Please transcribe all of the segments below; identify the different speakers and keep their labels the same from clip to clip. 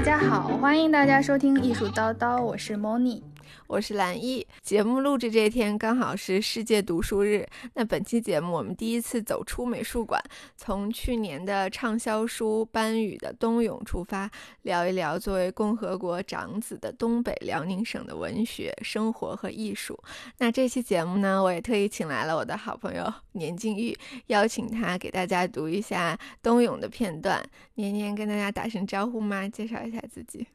Speaker 1: 大家好，欢迎大家收听艺术叨叨，我是 Moni。
Speaker 2: 我是蓝毅。节目录制这天刚好是世界读书日。那本期节目我们第一次走出美术馆，从去年的畅销书班宇的《冬泳》出发，聊一聊作为共和国长子的东北辽宁省的文学、生活和艺术。那这期节目呢，我也特意请来了我的好朋友年静玉，邀请他给大家读一下《冬泳》的片段。年年跟大家打声招呼吗？介绍一下自己。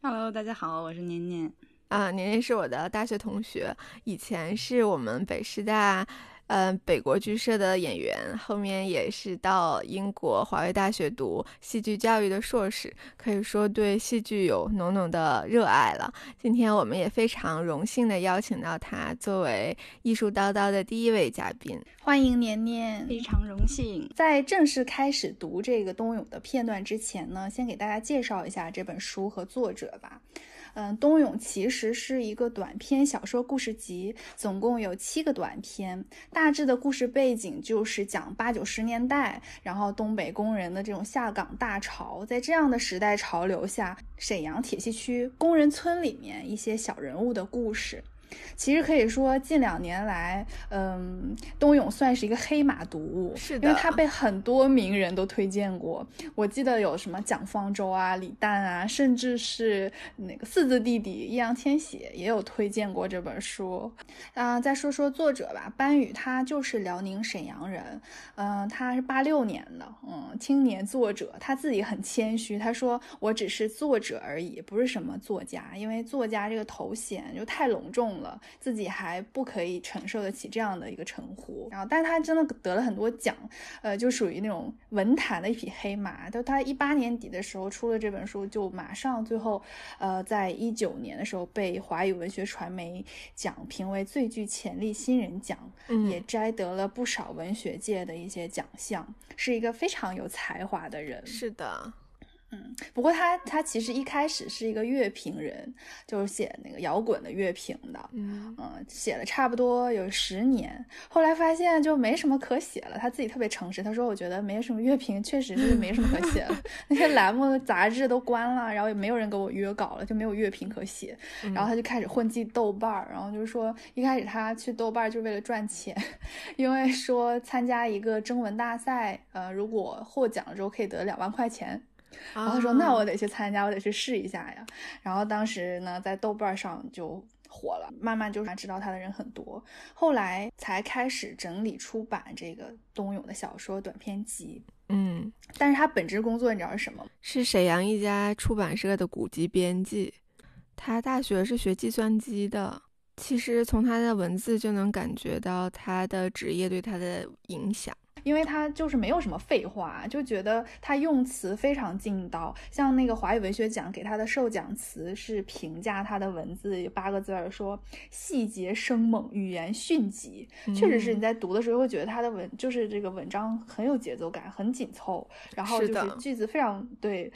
Speaker 3: Hello，大家好，我是年年。
Speaker 2: 啊，年年是我的大学同学，以前是我们北师大，嗯，北国剧社的演员，后面也是到英国华威大学读戏剧教育的硕士，可以说对戏剧有浓浓的热爱了。今天我们也非常荣幸的邀请到他作为艺术叨叨的第一位嘉宾，
Speaker 1: 欢迎年年，
Speaker 3: 非常荣幸。
Speaker 1: 在正式开始读这个冬泳的片段之前呢，先给大家介绍一下这本书和作者吧。嗯，冬泳其实是一个短篇小说故事集，总共有七个短篇。大致的故事背景就是讲八九十年代，然后东北工人的这种下岗大潮，在这样的时代潮流下，沈阳铁西区工人村里面一些小人物的故事。其实可以说，近两年来，嗯，冬泳算是一个黑马读物，
Speaker 2: 是的，
Speaker 1: 因为它被很多名人都推荐过。我记得有什么蒋方舟啊、李诞啊，甚至是那个四字弟弟易烊千玺也有推荐过这本书。啊，再说说作者吧，班宇他就是辽宁沈阳人，嗯，他是八六年的，嗯，青年作者，他自己很谦虚，他说我只是作者而已，不是什么作家，因为作家这个头衔就太隆重了。了，自己还不可以承受得起这样的一个称呼，然后，但是他真的得了很多奖，呃，就属于那种文坛的一匹黑马。就他一八年底的时候出了这本书，就马上最后，呃，在一九年的时候被华语文学传媒奖评为最具潜力新人奖，也摘得了不少文学界的一些奖项，是一个非常有才华的人。
Speaker 2: 是的。
Speaker 1: 嗯，不过他他其实一开始是一个乐评人，就是写那个摇滚的乐评的，嗯嗯，写了差不多有十年，后来发现就没什么可写了。他自己特别诚实，他说：“我觉得没什么乐评，确实是没什么可写了。那些栏目杂志都关了，然后也没有人给我约稿了，就没有乐评可写。然后他就开始混迹豆瓣儿，然后就是说一开始他去豆瓣就是为了赚钱，因为说参加一个征文大赛，呃，如果获奖了之后可以得两万块钱。”然后他说：“那我得去参加，我得去试一下呀。”然后当时呢，在豆瓣上就火了，慢慢就是知道他的人很多。后来才开始整理出版这个冬泳的小说短篇集。
Speaker 2: 嗯，
Speaker 1: 但是他本职工作你知道是什么？
Speaker 2: 是沈阳一家出版社的古籍编辑。他大学是学计算机的。其实从他的文字就能感觉到他的职业对他的影响。
Speaker 1: 因为他就是没有什么废话，就觉得他用词非常劲道。像那个华语文学奖给他的授奖词是评价他的文字有八个字儿，说细节生猛，语言迅疾。确实是你在读的时候会觉得他的文就是这个文章很有节奏感，很紧凑，然后就是句子非常对。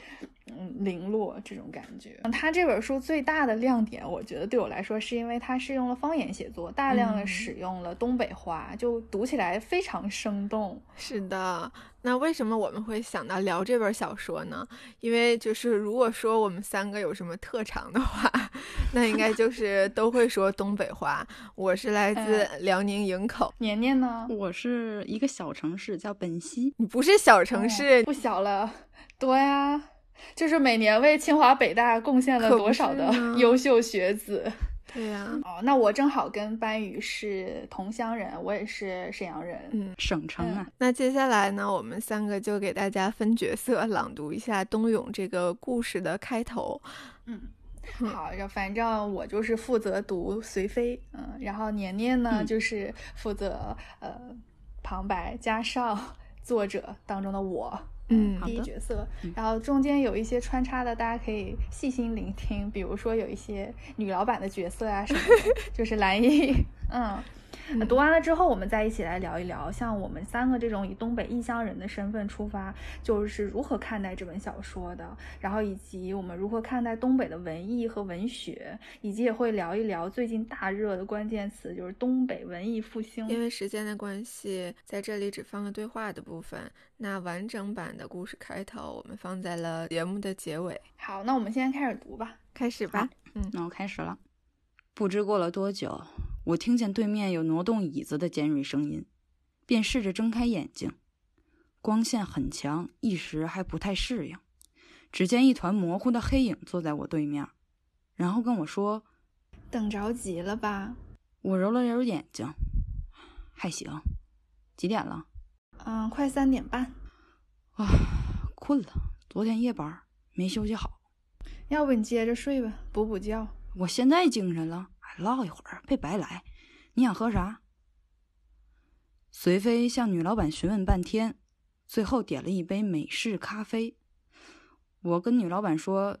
Speaker 1: 嗯，零落这种感觉。他这本书最大的亮点，我觉得对我来说，是因为他是用了方言写作，大量的使用了东北话，就读起来非常生动。
Speaker 2: 是的，那为什么我们会想到聊这本小说呢？因为就是如果说我们三个有什么特长的话，那应该就是都会说东北话。我是来自辽宁营口，
Speaker 1: 年年呢？
Speaker 3: 我是一个小城市叫本溪，
Speaker 2: 你不是小城市，
Speaker 1: 不小了，多呀。就是每年为清华北大贡献了多少的 优秀学子？
Speaker 2: 对呀，
Speaker 1: 哦，那我正好跟班宇是同乡人，我也是沈阳人，
Speaker 2: 嗯，
Speaker 3: 省城啊。
Speaker 2: 那接下来呢，我们三个就给大家分角色朗读一下冬泳这个故事的开头。
Speaker 1: 嗯，好，反正我就是负责读随妃，嗯，然后年年呢就是负责呃旁白加上作者当中的我。
Speaker 2: 嗯，
Speaker 1: 第一角色，然后中间有一些穿插的，大家可以细心聆听。比如说有一些女老板的角色啊什么的，就是蓝衣嗯。
Speaker 2: 嗯
Speaker 1: 读完了之后，我们再一起来聊一聊，像我们三个这种以东北异乡人的身份出发，就是如何看待这本小说的，然后以及我们如何看待东北的文艺和文学，以及也会聊一聊最近大热的关键词，就是东北文艺复兴。
Speaker 2: 因为时间的关系，在这里只放了对话的部分，那完整版的故事开头我们放在了节目的结尾。
Speaker 1: 好，那我们现在开始读吧。
Speaker 2: 开始吧。嗯，
Speaker 3: 那我开始了。不知过了多久，我听见对面有挪动椅子的尖锐声音，便试着睁开眼睛。光线很强，一时还不太适应。只见一团模糊的黑影坐在我对面，然后跟我说
Speaker 1: 等着急了吧？
Speaker 3: 我揉了揉眼睛，还行。几点了？
Speaker 1: 嗯，快三点半。
Speaker 3: 啊，困了。昨天夜班没休息好。
Speaker 1: 要不你接着睡吧，补补觉。
Speaker 3: 我现在精神了，还唠一会儿，别白来。你想喝啥？随飞向女老板询问半天，最后点了一杯美式咖啡。我跟女老板说，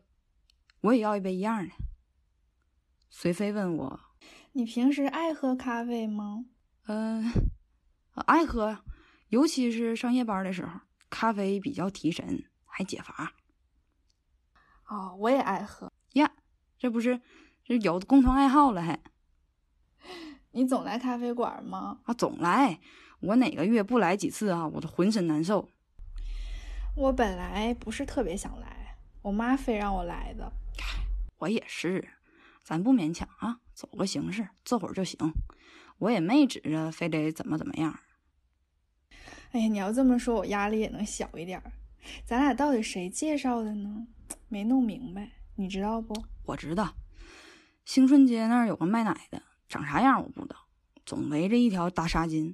Speaker 3: 我也要一杯一样的。随飞问我，
Speaker 1: 你平时爱喝咖啡吗？
Speaker 3: 嗯、爱喝，尤其是上夜班的时候，咖啡比较提神，还解乏。
Speaker 1: 哦，我也爱喝。
Speaker 3: 呀，这不是这有共同爱好了还
Speaker 1: 你总来咖啡馆吗？
Speaker 3: 啊？总来，我哪个月不来几次啊，我都浑身难受。
Speaker 1: 我本来不是特别想来，我妈非让我来的。
Speaker 3: 我也是，咱不勉强啊，走个形式，坐会儿就行。我也没指着非得怎么怎么样。
Speaker 1: 哎呀，你要这么说，我压力也能小一点。咱俩到底谁介绍的呢？没弄明白，你知道不？
Speaker 3: 我知道，兴顺街那儿有个卖奶的，长啥样我不知道，总围着一条大纱巾，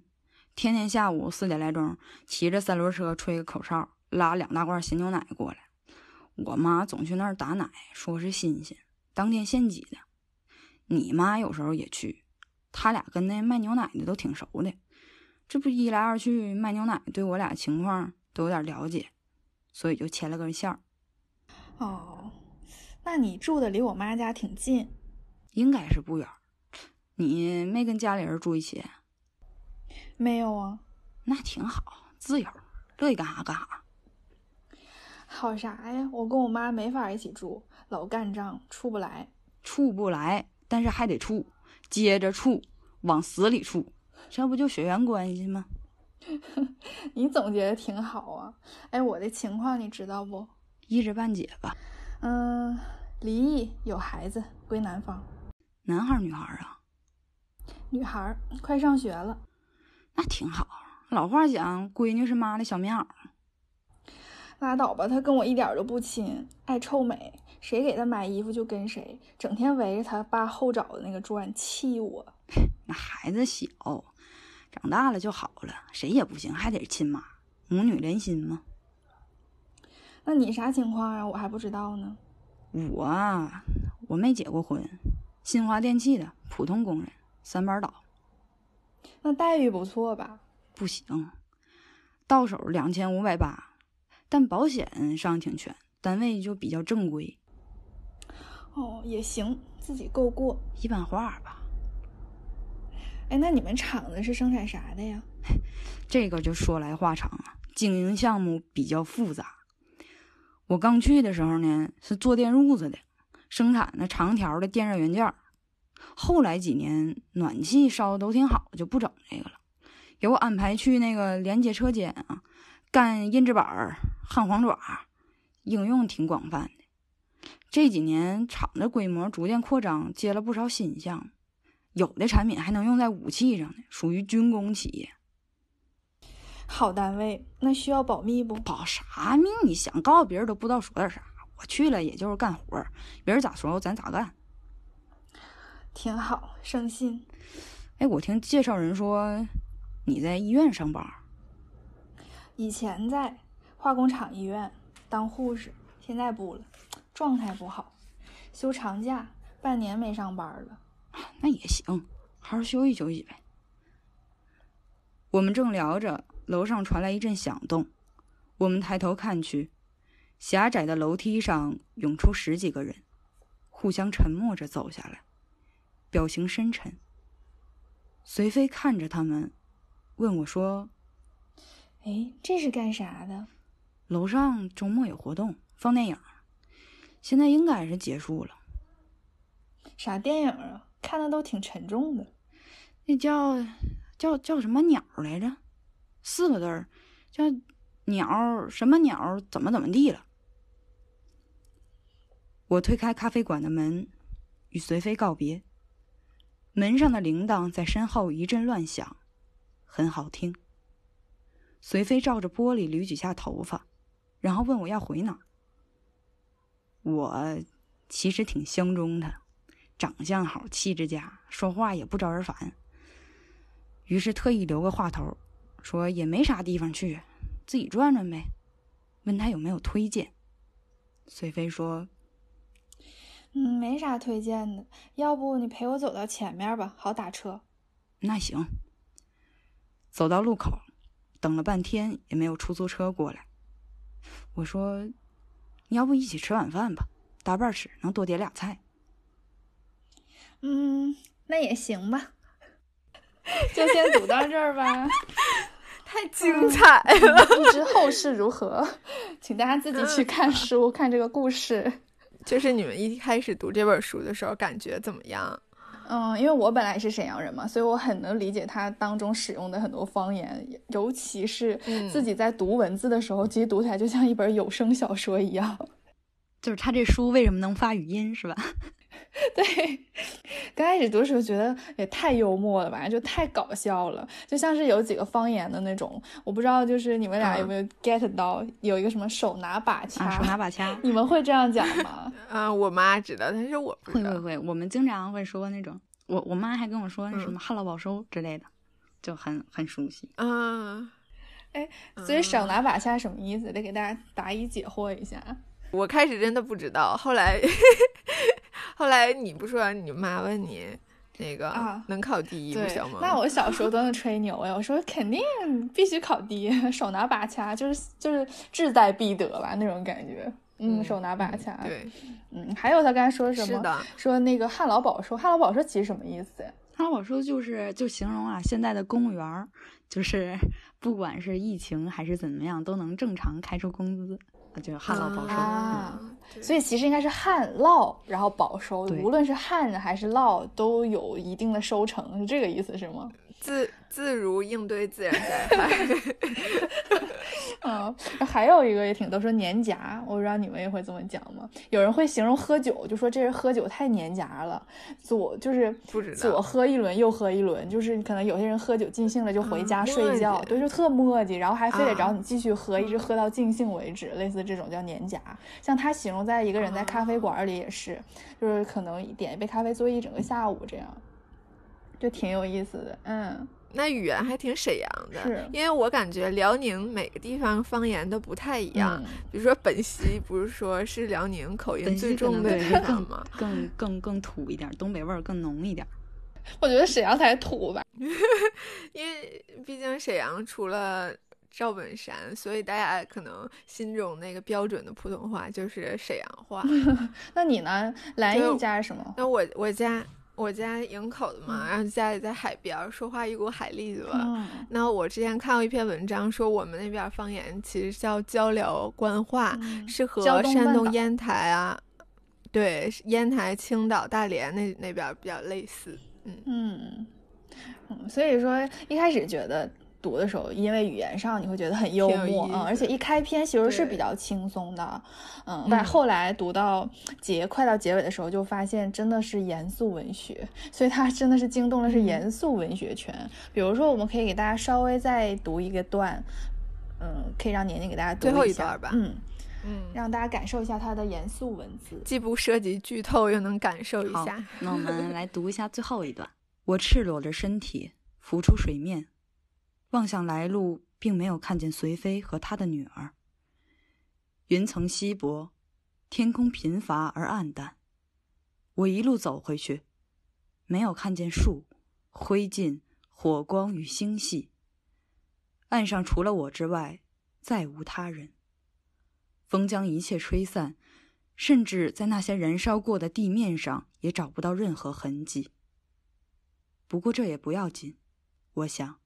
Speaker 3: 天天下午四点来钟，骑着三轮车吹个口哨，拉两大罐鲜牛奶过来。我妈总去那儿打奶，说是新鲜，当天现挤的。你妈有时候也去，他俩跟那卖牛奶的都挺熟的。这不一来二去，卖牛奶对我俩情况都有点了解，所以就牵了根线儿。
Speaker 1: 哦，那你住的离我妈家挺近。
Speaker 3: 应该是不远。你没跟家里人住一起？
Speaker 1: 没有啊？
Speaker 3: 那挺好，自由，乐意干啥干啥。
Speaker 1: 好啥呀？我跟我妈没法一起住，老干仗，处不来。
Speaker 3: 处不来，但是还得处，接着处，往死里处，这不就血缘关系吗？
Speaker 1: 你总结的挺好啊。哎，我的情况你知道不？
Speaker 3: 一知半解吧。
Speaker 1: 嗯，离异，有孩子，归男方。
Speaker 3: 男孩儿女孩儿啊？
Speaker 1: 女孩儿快上学了，
Speaker 3: 那挺好。老话讲，闺女是妈的小棉袄。
Speaker 1: 拉倒吧，她跟我一点儿都不亲，爱臭美，谁给她买衣服就跟谁，整天围着她爸后爪的那个转，气我。
Speaker 3: 那孩子小，长大了就好了，谁也不行，还得是亲妈，母女连心嘛。
Speaker 1: 那你啥情况啊？我还不知道呢。
Speaker 3: 我啊，我没结过婚，新华电器的普通工人，三班倒。
Speaker 1: 那待遇不错吧？
Speaker 3: 不行，到手两千五百八，但保险上挺全，单位就比较正规，
Speaker 1: 哦，也行，自己够过。
Speaker 3: 一般化吧。
Speaker 1: 哎，那你们厂子是生产啥的呀？
Speaker 3: 这个就说来话长啊，经营项目比较复杂。我刚去的时候呢，是做电褥子的，生产那长条的电热元件儿。后来几年暖气烧的都挺好，就不整这个了，给我安排去那个连接车间啊，干印制板、焊黄爪，应用挺广泛的。这几年厂的规模逐渐扩张，接了不少新项目，有的产品还能用在武器上呢，属于军工企业。
Speaker 1: 好单位，那需要保密不？
Speaker 3: 保啥密？你想告诉别人都不知道说点啥。我去了也就是干活儿，别人咋说咱咋干。
Speaker 1: 挺好，省心。
Speaker 3: 哎，我听介绍人说你在医院上班，
Speaker 1: 以前在化工厂医院当护士，现在不了，状态不好，休长假，半年没上班了。
Speaker 3: 那也行，好好休息休息呗。我们正聊着，楼上传来一阵响动，我们抬头看去，狭窄的楼梯上涌出十几个人，互相沉默着走下来，表情深沉。随飞看着他们，问我说
Speaker 1: 哎，这是干啥的？：“
Speaker 3: 楼上周末有活动，放电影，现在应该是结束了。
Speaker 1: 啥电影啊？看的都挺沉重的。
Speaker 3: 那叫叫叫什么鸟来着？四个字儿，叫鸟什么鸟怎么怎么地了。”我推开咖啡馆的门，与随飞告别。门上的铃铛在身后一阵乱响，很好听。随飞照着玻璃捋几下头发，然后问我要回哪。我其实挺相中他，长相好，气质佳，说话也不招人烦。于是特意留个话头，说也没啥地方去，自己转转呗。问他有没有推荐。随飞说
Speaker 1: 嗯，没啥推荐的，要不你陪我走到前面吧，好打车。：“
Speaker 3: 那行。”走到路口，等了半天也没有出租车过来。我说：“你要不一起吃晚饭吧？搭伴吃，能多点俩菜。
Speaker 1: 嗯，那也行吧，就先堵到这儿吧。
Speaker 2: 太精彩了。
Speaker 1: 不知后事如何，请大家自己去看书，看这个故事。
Speaker 2: 就是你们一开始读这本书的时候，感觉怎么样？
Speaker 1: 嗯，因为我本来是沈阳人嘛，所以我很能理解他当中使用的很多方言，尤其是
Speaker 2: 嗯
Speaker 1: 自己在读文字的时候，其实读起来就像一本有声小说一样。”
Speaker 3: 就是他这书为什么能发语音，是吧？
Speaker 1: 对，刚开始读的时候觉得也太幽默了吧，就太搞笑了，就像是有几个方言的那种，我不知道就是你们俩有没有 get 到，有一个什么手拿把掐，
Speaker 3: 啊，手拿把掐。
Speaker 1: 你们会这样讲吗？
Speaker 2: 啊、我妈知道，但是我不。
Speaker 3: 会会会，我们经常会说那种，我我妈还跟我说那什
Speaker 2: 嗯
Speaker 3: 么旱涝保收之类的，就很很熟悉。
Speaker 2: 啊，哎
Speaker 1: 所以手拿把掐什么意思？得给大家答疑解惑一下。
Speaker 2: 我开始真的不知道，后来后来你不说你妈问你那个、
Speaker 1: 啊
Speaker 2: 能考第一不
Speaker 1: 对
Speaker 2: 行吗？，
Speaker 1: 那我小时候都能吹牛呀，我说肯定必须考第一，手拿把掐就是就是志在必得吧那种感觉。嗯，
Speaker 2: 嗯
Speaker 1: 手拿把掐。
Speaker 2: 对，
Speaker 1: 嗯，还有他刚才说什么？
Speaker 2: 是的，
Speaker 1: 说那个旱涝保收，旱涝保收其实什么意思呀？
Speaker 3: 旱涝保收就是就形容啊，现在的公务员儿就是不管是疫情还是怎么样，都能正常开出工资，就旱涝保收。
Speaker 1: 啊
Speaker 3: 嗯
Speaker 1: 所以其实应该是旱涝，然后保收，无论是旱还是涝，都有一定的收成，是这个意思是吗？
Speaker 2: 自自如应对自然灾害。
Speaker 1: 嗯，还有一个也挺都说年夹，我不知道你们也会这么讲吗？有人会形容喝酒，就说这人喝酒太年夹了，左就是左喝一轮，右喝一轮，就是可能有些人喝酒尽兴了就回家
Speaker 2: 啊
Speaker 1: 睡觉，对，就特磨叽，然后还非得找
Speaker 2: 啊
Speaker 1: 你继续喝，一直喝到尽兴为止，类似这种叫年夹。像他形容在一个人在咖啡馆里也是，就是可能点一杯咖啡坐一整个下午这样，就挺有意思的，嗯。
Speaker 2: 那语言还挺沈阳的，因为我感觉辽宁每个地方方言都不太一样。
Speaker 1: 嗯
Speaker 2: 比如说本溪，不是说是辽宁口音最重的
Speaker 3: 对
Speaker 2: 地方吗？
Speaker 3: 更更更土一点，东北味儿更浓一点。
Speaker 1: 我觉得沈阳才土吧，
Speaker 2: 因为毕竟沈阳除了赵本山，所以大家可能心中那个标准的普通话就是沈阳话。
Speaker 1: 那你呢？兰
Speaker 2: 就
Speaker 1: 邑家是什么？
Speaker 2: 那我我家我家营口的嘛，然后家里在海边儿，说话一股海蛎子味那我之前看过一篇文章，说我们那边儿方言其实叫交流官话，
Speaker 1: 嗯。
Speaker 2: 是和山东烟台啊，对，烟台、青岛、大连那那边儿比较类似。嗯，
Speaker 1: 嗯。嗯，所以说一开始觉得读的时候，因为语言上你会觉得很幽默，
Speaker 2: 意
Speaker 1: 嗯，而且一开篇其实是比较轻松的，嗯，
Speaker 2: 嗯
Speaker 1: 但后来读到结快到结尾的时候，就发现真的是严肃文学，所以它真的是惊动的是
Speaker 2: 嗯
Speaker 1: 严肃文学圈。比如说，我们可以给大家稍微再读一个段，嗯，可以让年年给大家读
Speaker 2: 最后
Speaker 1: 一下
Speaker 2: 吧
Speaker 1: 嗯，
Speaker 2: 嗯，
Speaker 1: 让大家感受一下它的严肃文字。
Speaker 2: 既不涉及剧透，又能感受一
Speaker 3: 好
Speaker 2: 下。
Speaker 3: 那我们来读一下最后一段。我赤裸着身体浮出水面，望向来路，并没有看见随飞和他的女儿。云层稀薄，天空贫乏而暗淡。我一路走回去，没有看见树、灰烬、火光与星系。岸上除了我之外，再无他人。风将一切吹散，甚至在那些燃烧过的地面上也找不到任何痕迹。不过这也不要紧，我想，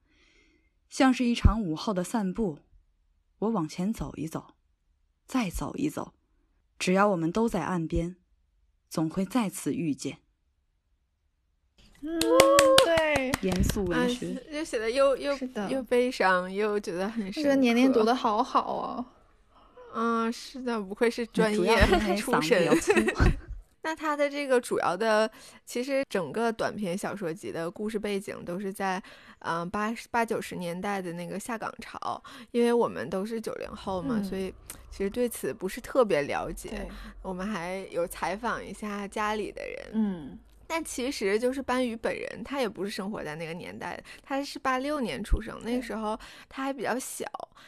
Speaker 3: 像是一场午后的散步，我往前走一走，再走一走，只要我们都在岸边，总会再次遇见。
Speaker 1: 嗯，对，
Speaker 3: 严肃
Speaker 2: 啊
Speaker 3: 文学，，
Speaker 2: 就写的又又
Speaker 1: 的
Speaker 2: 又悲伤，又觉得很深。
Speaker 1: 这个年年读的好好哦。
Speaker 2: 嗯，是的，不愧是专业 出身。
Speaker 3: 粗。
Speaker 2: 那它的这个主要的，其实整个短篇小说集的故事背景都是在，嗯、八八九十年代的那个下岗潮。因为我们都是九零后嘛，
Speaker 1: 嗯
Speaker 2: 所以其实对此不是特别了解。，我们还有采访一下家里的人，
Speaker 1: 嗯，
Speaker 2: 但其实就是班宇本人，他也不是生活在那个年代的，他是八六年出生，那个时候他还比较小。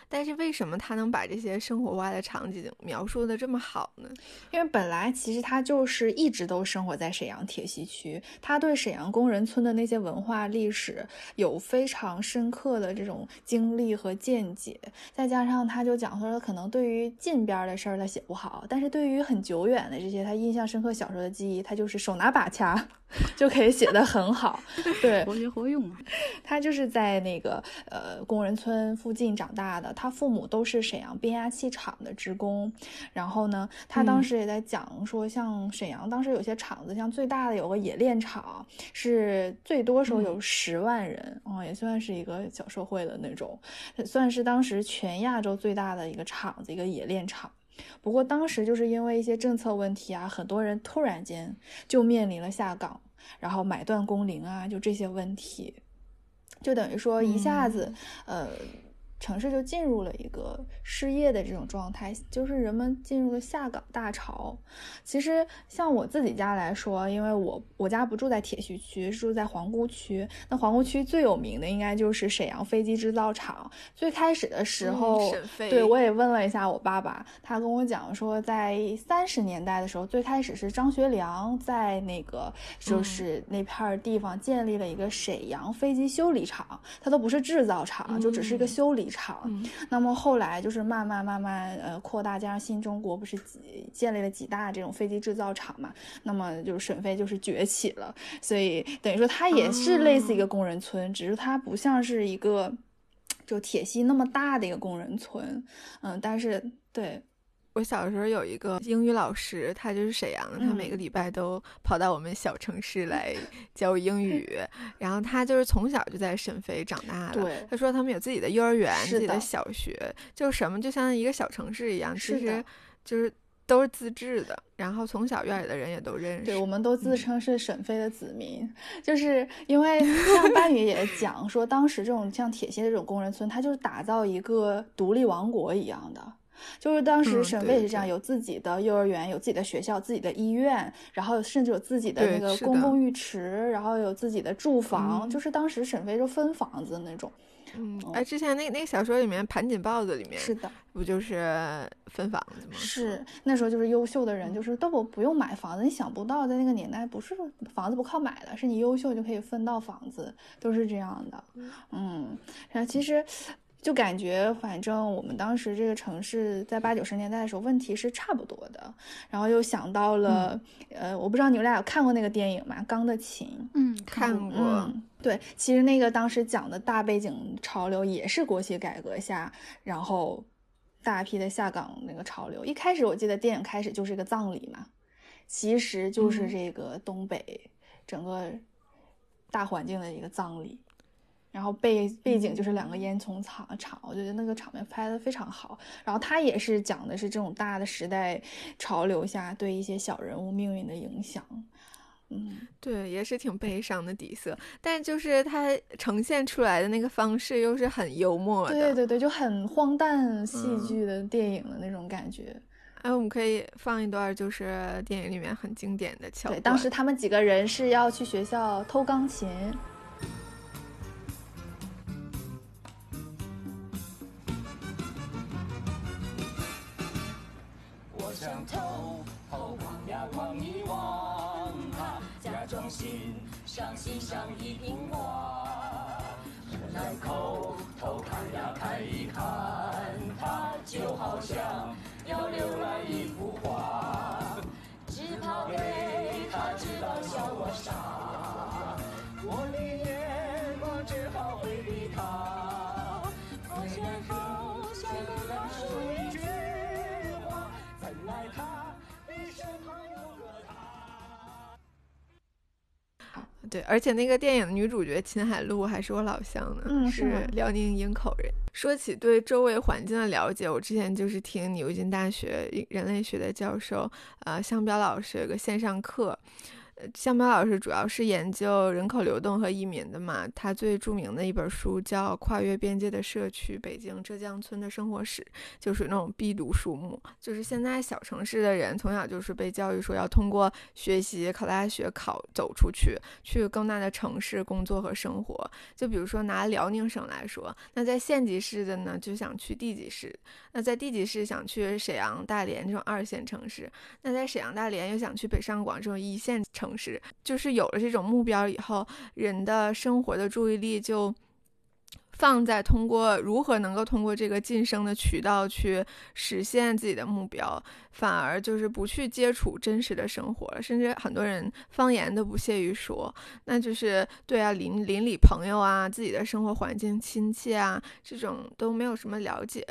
Speaker 2: 但是为什么他能把这些生活化的场景描述的这么好呢？
Speaker 1: 因为本来其实他就是一直都生活在沈阳铁西区，他对沈阳工人村的那些文化历史有非常深刻的这种经历和见解，再加上他就讲说，可能对于近边儿的事儿他写不好，但是对于很久远的这些他印象深刻小时候的记忆，他就是手拿把掐就可以写得很好。对，
Speaker 3: 活学活用啊！
Speaker 1: 他就是在那个呃工人村附近长大的，他父母都是沈阳变压器厂的职工。然后呢，他当
Speaker 2: 嗯
Speaker 1: 时也在讲说，像沈阳当时有些厂子，像最大的有个冶炼厂，是最多时候有十万人，哦，也算是一个小社会的那种，算是当时全亚洲最大的一个厂子，一个冶炼厂。不过当时就是因为一些政策问题啊，很多人突然间就面临了下岗，然后买断工龄啊，就这些问题，就等于说一下子，呃，城市就进入了一个失业的这种状态，就是人们进入了下岗大潮。其实像我自己家来说，因为我我家不住在铁西区，是住在皇姑区。那皇姑区最有名的应该就是沈阳飞机制造厂。最开始的时候，
Speaker 2: 嗯沈飞
Speaker 1: 对我也问了一下我爸爸，他跟我讲说，在三十年代的时候，最开始是张学良在那个就是那片儿地方建立了一个沈阳飞机修理厂，它都不是制造厂，就只是一个
Speaker 2: 嗯
Speaker 1: 修理厂。
Speaker 2: 嗯。
Speaker 1: 那么后来就是慢慢慢慢呃扩大，加上新中国不是几建立了几大这种飞机制造厂嘛，那么就是沈飞就是崛起了，所以等于说它也是类似一个工人村，只是它不像是一个就铁西那么大的一个工人村，嗯，但是对
Speaker 2: 我小时候有一个英语老师，他就是沈阳的，他
Speaker 1: 嗯
Speaker 2: 每个礼拜都跑到我们小城市 来教英语。然后他就是从小就在沈飞长大的。
Speaker 1: 对
Speaker 2: 他说他们有自己的幼儿园、自己的
Speaker 1: 的
Speaker 2: 小学，就是什么就像一个小城市一样，其实就是都是自制的。然后从小院里的人也都认识。
Speaker 1: 对，我们都
Speaker 2: 嗯
Speaker 1: 自称是沈飞的子民，就是因为像班宇也讲说，当时这种像铁西的这种工人村，它就是打造一个独立王国一样的。就是当时
Speaker 2: 嗯
Speaker 1: 沈
Speaker 2: 对
Speaker 1: 飞也是这样，有自己的幼儿园，有自己的学校，自己的医院，然后甚至有自己的那个公共浴池，然后有自己的住房，
Speaker 2: 嗯
Speaker 1: 就是当时沈飞就分房子那种。
Speaker 2: 嗯，哎，之前那那个小说里面《盘锦豹子》里面
Speaker 1: 是的，
Speaker 2: 不就是分房子吗？
Speaker 1: 是那时候就是优秀的人，就是都不不用买房子。你想不到，在那个年代，不是房子不靠买的，是你优秀就可以分到房子，都是这样的。嗯，然后其实就感觉，反正我们当时这个城市在八九十年代的时候，问题是差不多的。然后又想到了，呃，我不知道你们俩有看过那个电影吗？《钢的琴》。
Speaker 3: 嗯，
Speaker 2: 看过。
Speaker 1: 嗯，对，其实那个当时讲的大背景潮流也是国企改革下，然后大批的下岗那个潮流。一开始我记得电影开始就是一个葬礼嘛，其实就是
Speaker 2: 嗯
Speaker 1: 这个东北整个大环境的一个葬礼。然后背背景就是两个烟囱厂厂，我觉得那个场面拍的非常好。然后它也是讲的是这种大的时代潮流下对一些小人物命运的影响。嗯，
Speaker 2: 对，也是挺悲伤的底色，但就是它呈现出来的那个方式又是很幽默的。
Speaker 1: 对对对，就很荒诞戏
Speaker 2: 嗯
Speaker 1: 剧的电影的那种感觉。
Speaker 2: 哎，我们可以放一段，就是电影里面很经典的桥
Speaker 1: 对，
Speaker 2: 段。
Speaker 1: 当时他们几个人是要去学校偷钢琴，
Speaker 4: 想偷偷望呀望一望他，假装欣赏欣赏一瓶花，来口偷看呀看一看他，就好像要浏览一幅画，只怕被他知道笑我傻，我宁
Speaker 2: 对，而且那个电影女主角秦海璐还是我老乡呢，是
Speaker 1: 嗯是
Speaker 2: 辽宁营口人。说起对周围环境的了解，我之前就是听牛津大学人类学的教授，呃，向彪老师有个线上课。呃向彪老师主要是研究人口流动和移民的嘛，他最著名的一本书叫《跨越边界的社区：北京浙江村的生活史》，就属于那种必读书目。就是现在小城市的人从小就是被教育说要通过学习、考大学、考走出去，去更大的城市工作和生活。就比如说拿辽宁省来说，那在县级市的呢，就想去地级市；那在地级市想去沈阳、大连这种二线城市；那在沈阳、大连又想去北上广这种一线城市。就是有了这种目标以后，人的生活的注意力就。放在通过如何能够通过这个晋升的渠道去实现自己的目标，反而就是不去接触真实的生活了，甚至很多人方言都不屑于说，那就是对啊，邻邻里朋友啊，自己的生活环境、亲戚啊，这种都没有什么了解。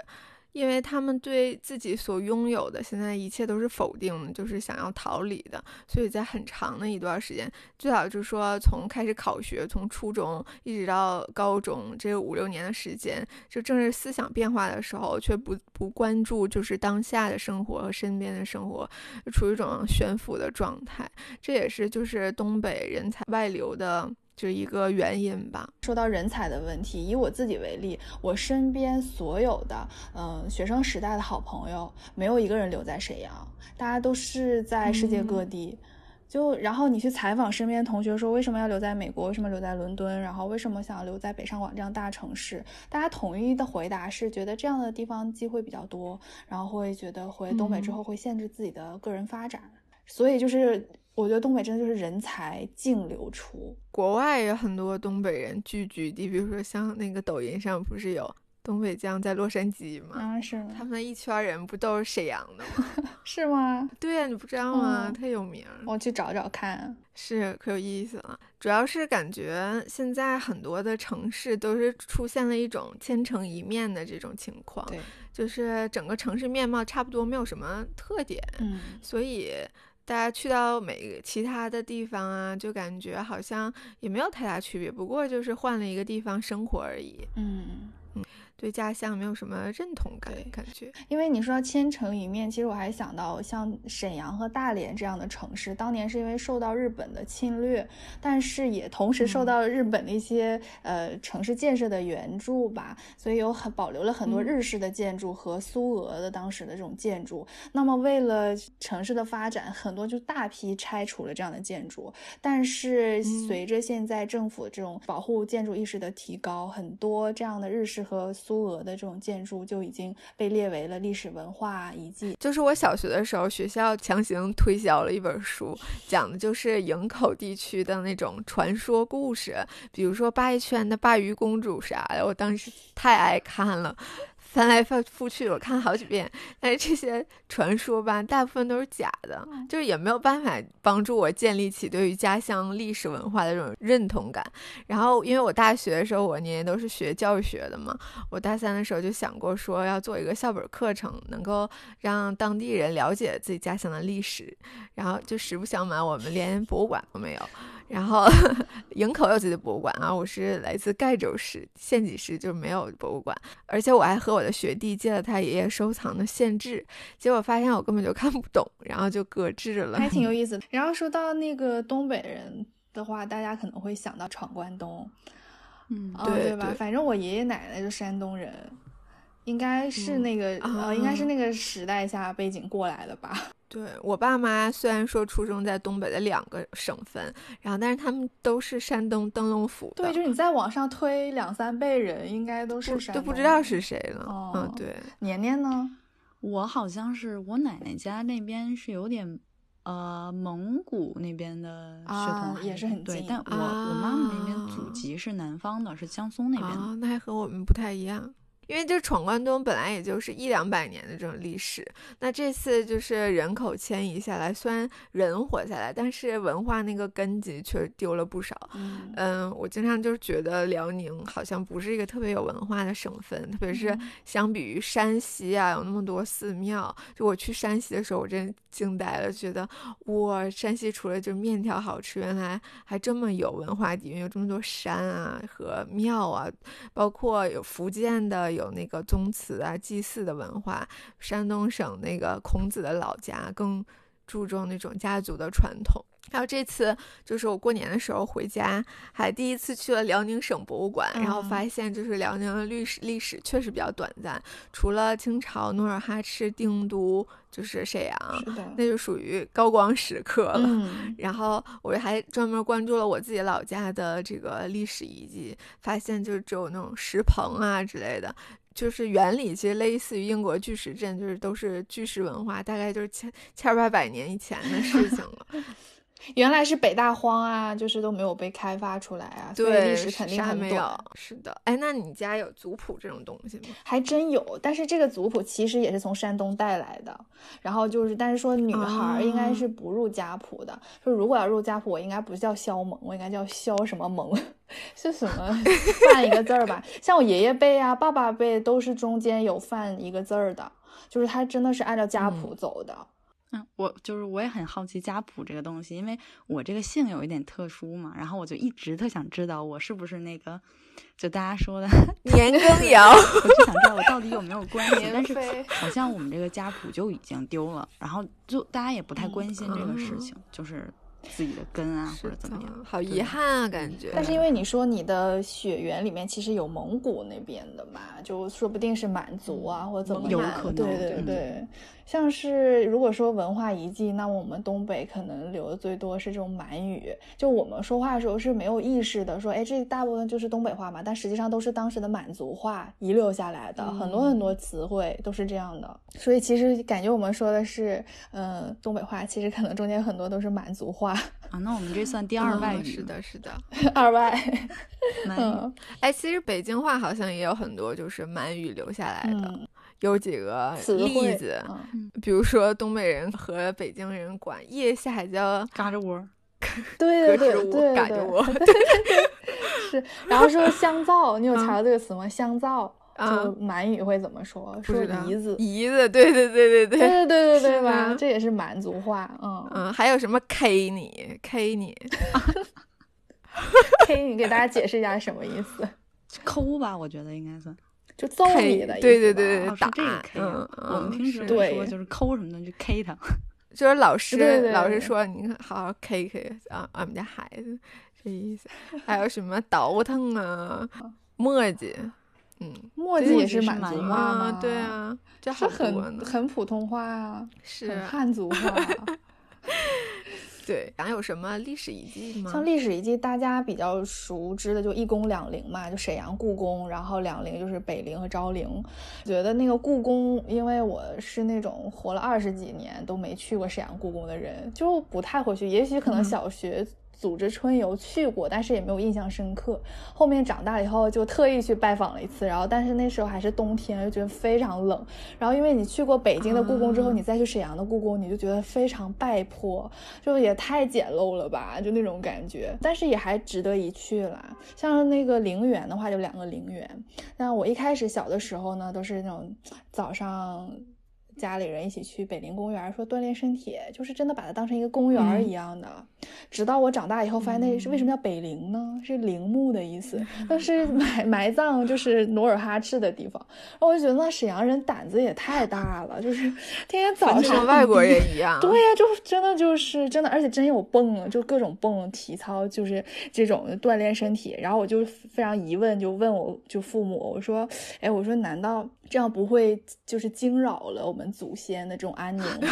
Speaker 2: 因为他们对自己所拥有的现在一切都是否定的，就是想要逃离的，所以在很长的一段时间，最早就是说从开始考学，从初中一直到高中这五六年的时间，就正是思想变化的时候，却不不关注就是当下的生活和身边的生活，处于一种悬浮的状态。这也是就是东北人才外流的。就一个原因吧。
Speaker 1: 说到人才的问题，以我自己为例，我身边所有的嗯、呃学生时代的好朋友，没有一个人留在沈阳，大家都是在世界各地。就然后你去采访身边同学说为什么要留在美国，为什么留在伦敦，然后为什么想要留在北上广这样大城市，大家统一的回答是觉得这样的地方机会比较多，然后会觉得回东北之后会限制自己的个人发展，所以就是我觉得东北真的就是人才净流出。
Speaker 2: 国外有很多东北人聚居地，比如说像那个抖音上不是有东北酱在洛杉矶吗？
Speaker 1: 啊，是
Speaker 2: 他们一圈人不都是沈阳的吗？
Speaker 1: 是吗？
Speaker 2: 对呀、你不知道吗？
Speaker 1: 嗯
Speaker 2: 特有名儿。
Speaker 1: 我去找找看。
Speaker 2: 是可有意思了，主要是感觉现在很多的城市都是出现了一种千城一面的这种情况，
Speaker 1: 对，
Speaker 2: 就是整个城市面貌差不多，没有什么特点，
Speaker 1: 嗯，
Speaker 2: 所以大家去到每个其他的地方啊，就感觉好像也没有太大区别，不过就是换了一个地方生活而已，
Speaker 1: 嗯，
Speaker 2: 对家乡没有什么认同感，感觉。
Speaker 1: 因为你说到千城一面，其实我还想到像沈阳和大连这样的城市，当年是因为受到日本的侵略，但是也同时受到了日本的一些、呃城市建设的援助吧，所以有很保留了很多
Speaker 2: 嗯
Speaker 1: 日式的建筑和苏俄的当时的这种建筑。那么为了城市的发展，很多就大批拆除了这样的建筑，但是
Speaker 2: 嗯
Speaker 1: 随着现在政府这种保护建筑意识的提高，很多这样的日式和苏苏俄的这种建筑就已经被列为了历史文化遗迹。
Speaker 2: 就是我小学的时候，学校强行推销了一本书，讲的就是营口地区的那种传说故事，比如说鲅鱼圈的鲅鱼公主啥的，我当时太爱看了。翻来翻覆去，我看了好几遍，但是这些传说吧，大部分都是假的，就是也没有办法帮助我建立起对于家乡历史文化的这种认同感。然后，因为我大学的时候，我年年都是学教育学的嘛，我大三的时候就想过说要做一个校本课程，能够让当地人了解自己家乡的历史。然后就实不相瞒，我们连博物馆都没有。然后 营口有自己的博物馆啊，我是来自盖州市县级市，就没有博物馆。而且我还和我的学弟借了他爷爷收藏的县志，结果发现我根本就看不懂，然后就搁置了。
Speaker 1: 还挺有 意思的。然后说到那个东北人的话，大家可能会想到闯关东，
Speaker 3: 嗯
Speaker 1: 啊、
Speaker 2: 对
Speaker 1: 吧？
Speaker 2: 对
Speaker 1: 反正我爷爷奶奶就山东人，应该是
Speaker 2: 嗯
Speaker 1: 那个、
Speaker 2: 啊
Speaker 1: 呃，应该是那个时代下背景过来的吧。
Speaker 2: 对我爸妈虽然说出生在东北的两个省份，然后但是他们都是山东灯笼府的，
Speaker 1: 对，就是你再往上推两三辈人，应该都是山东
Speaker 2: 都不知道是谁了。
Speaker 1: 哦
Speaker 2: 嗯，对，
Speaker 1: 年年呢？
Speaker 3: 我好像是我奶奶家那边是有点，呃，蒙古那边的血
Speaker 1: 啊
Speaker 3: 统还
Speaker 1: 也是很近，
Speaker 3: 对但我我妈妈那边祖
Speaker 2: 啊
Speaker 3: 籍是南方的，是江苏那边的。
Speaker 2: 啊，那还和我们不太一样。因为这闯关东本来也就是一两百年的这种历史，那这次就是人口迁移下来，虽然人活下来，但是文化那个根基却丢了不少。
Speaker 1: 嗯
Speaker 2: 嗯，我经常就是觉得辽宁好像不是一个特别有文化的省份，特别是
Speaker 1: 嗯
Speaker 2: 相比于山西啊，有那么多寺庙。就我去山西的时候，我真惊呆了，觉得哇，山西除了就是面条好吃，原来还这么有文化底蕴，有这么多山啊和庙啊，包括有福建的有那个宗祠啊、祭祀的文化，山东省那个孔子的老家更注重那种家族的传统。还有这次就是我过年的时候回家，还第一次去了辽宁省博物馆，然后
Speaker 1: 嗯
Speaker 2: 发现就是辽宁的历史历史确实比较短暂，除了清朝努尔哈赤定都就是沈阳，那就属于高光时刻了。
Speaker 1: 嗯
Speaker 2: 然后我还专门关注了我自己老家的这个历史遗迹，发现就只有那种石棚啊之类的，就是原理其实类似于英国巨石阵，就是都是巨石文化，大概就是千千八百年以前的事情了。
Speaker 1: 原来是北大荒啊，就是都没有被开发出来啊，所以
Speaker 2: 对，
Speaker 1: 历史肯定
Speaker 2: 啥
Speaker 1: 很短
Speaker 2: 没有。。是的，哎，那你家有族谱这种东西吗？
Speaker 1: 还真有，但是这个族谱其实也是从山东带来的。然后就是，但是说女孩儿应该是不入家谱的。说如果要入家谱，我应该不叫肖萌，我应该叫肖什么萌，是什么犯一个字儿吧？像我爷爷辈啊、爸爸辈都是中间有犯一个字儿的，就是他真的是按照家谱走的。
Speaker 3: 嗯，我就是我也很好奇家谱这个东西，因为我这个姓有一点特殊嘛，然后我就一直特想知道我是不是那个，就大家说的，
Speaker 2: 年羹尧，
Speaker 3: 我就想知道我到底有没有关系，但是好像我们这个家谱就已经丢了，然后就大家也不太
Speaker 1: 嗯
Speaker 3: 关心这个事情，就是自己的根啊或者怎么样，
Speaker 2: 好遗憾啊，感觉。
Speaker 1: 但是因为你说你的血缘里面其实有蒙古那边的嘛，就说不定是满族啊，或者怎么样
Speaker 3: 有可能
Speaker 1: 对对
Speaker 3: 嗯
Speaker 1: 对，像是如果说文化遗迹，那么我们东北可能留的最多是这种满语。就我们说话的时候是没有意识的说，哎，这大部分就是东北话嘛，但实际上都是当时的满族话遗留下来的，很多很多词汇都是这样的。所以其实感觉我们说的是，嗯、东北话，其实可能中间很多都是满族话，
Speaker 3: 啊，那我们这算第二外语、
Speaker 2: 嗯是，的，是的。
Speaker 1: 二外。
Speaker 3: 满
Speaker 1: 嗯
Speaker 3: 语。
Speaker 2: 哎，其实北京话好像也有很多就是满语留下来的，
Speaker 1: 嗯，
Speaker 2: 有几个例子，
Speaker 1: 嗯
Speaker 2: 比如说东北人和北京人管腋下叫
Speaker 3: 嘎吱窝，
Speaker 1: 对对
Speaker 2: 胳肢窝、
Speaker 1: 对对对
Speaker 2: 嘎吱窝，
Speaker 1: 是，然后说 香皂，你有查到这个词吗？香皂，
Speaker 2: 啊
Speaker 1: 就满语会怎么说？说
Speaker 2: 不知道
Speaker 1: 姨子。
Speaker 2: 姨子，对对对对
Speaker 1: 对对对对对吧？这也是满族话，嗯
Speaker 2: 嗯，还有什么 K 你 K 你，，
Speaker 1: K 你给大家解释一下什么意思？
Speaker 3: 抠吧，我觉得应该算。
Speaker 1: 就揍你的意思，
Speaker 2: 对对对对打
Speaker 3: 这个 K 啊
Speaker 2: 嗯
Speaker 3: 我们平时说就是抠什么的就 K 他。
Speaker 2: 就是老师
Speaker 1: 对对对
Speaker 2: 老师说你看好好 K K 啊，俺们家孩子这意思，还有什么倒腾啊，墨迹，嗯，
Speaker 1: 墨
Speaker 2: 对
Speaker 1: 迹也是满
Speaker 3: 是满语
Speaker 1: 族话
Speaker 2: 啊？，对，啊，这
Speaker 1: 很很普通话啊，
Speaker 2: 是
Speaker 1: 汉族话。
Speaker 2: 对，还有什么历史遗迹吗？
Speaker 1: 像历史遗迹，大家比较熟知的就一宫两陵嘛，就沈阳故宫，然后两陵就是北陵和昭陵。觉得那个故宫，因为我是那种活了二十几年都没去过沈阳故宫的人，就不太会去。也许可能小学。组织春游去过，但是也没有印象深刻。后面长大以后就特意去拜访了一次，然后但是那时候还是冬天，就觉得非常冷。然后因为你去过北京的故宫之后，
Speaker 2: 啊
Speaker 1: 你再去沈阳的故宫，你就觉得非常败破，就也太简陋了吧，就那种感觉。但是也还值得一去啦。像那个陵园的话，就两个陵园。那我一开始小的时候呢，都是那种早上。家里人一起去北陵公园，说锻炼身体，就是真的把它当成一个公园一样的。直到我长大以后，发现那是为什么叫北陵呢？是陵墓的意思，那是埋 埋葬就是努尔哈赤的地方。然后我就觉得那沈阳人胆子也太大了，就是天天早上
Speaker 2: 跟外国人 一样，
Speaker 1: 对呀、就真的就是真的，而且真有蹦，就各种蹦体操，就是这种锻炼身体。然后我就非常疑问，就问我就父母，我说，哎，我说难道这样不会就是惊扰了我们祖先的这种安宁吗？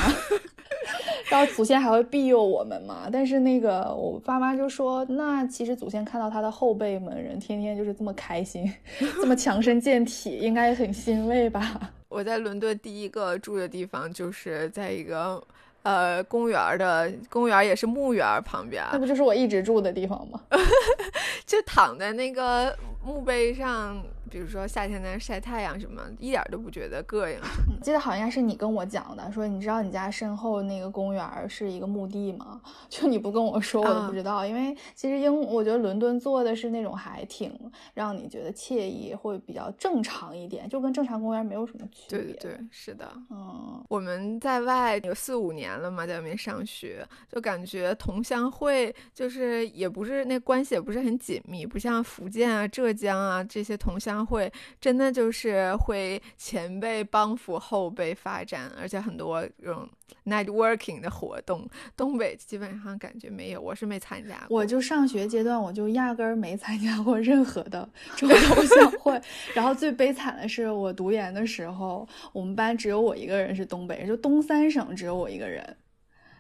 Speaker 1: 然后祖先还会庇佑我们嘛？但是那个我爸妈就说，那其实祖先看到他的后辈们人天天就是这么开心，这么强身健体，应该很欣慰吧？
Speaker 2: 我在伦敦第一个住的地方就是在一个呃公园的公园也是墓园旁边，
Speaker 1: 那不就是我一直住的地方吗？
Speaker 2: 就躺在那个墓碑上，比如说夏天在那晒太阳什么，一点都不觉得膈应。
Speaker 1: 记得好像是你跟我讲的，说你知道你家身后那个公园是一个墓地吗？就你不跟我说，我都不知道。因为其实英，我觉得伦敦做的是那种还挺让你觉得惬意，会比较正常一点，就跟正常公园没有什么区别。
Speaker 2: 对对，是的。
Speaker 1: 嗯，
Speaker 2: 我们在外有四五年了嘛，在外面上学，就感觉同乡会就是也不是那关系也不是很紧密，不像福建啊、浙江啊这些同乡会，真的就是会前辈帮扶后辈发展，而且很多这种 networking 的活动，东北基本上感觉没有，我是没参加过。
Speaker 1: 我就上学阶段，我就压根儿没参加过任何的这种同乡 会。然后最悲惨的是，我读研的时候，我们班只有我一个人是东北人，就东三省只有我一个人。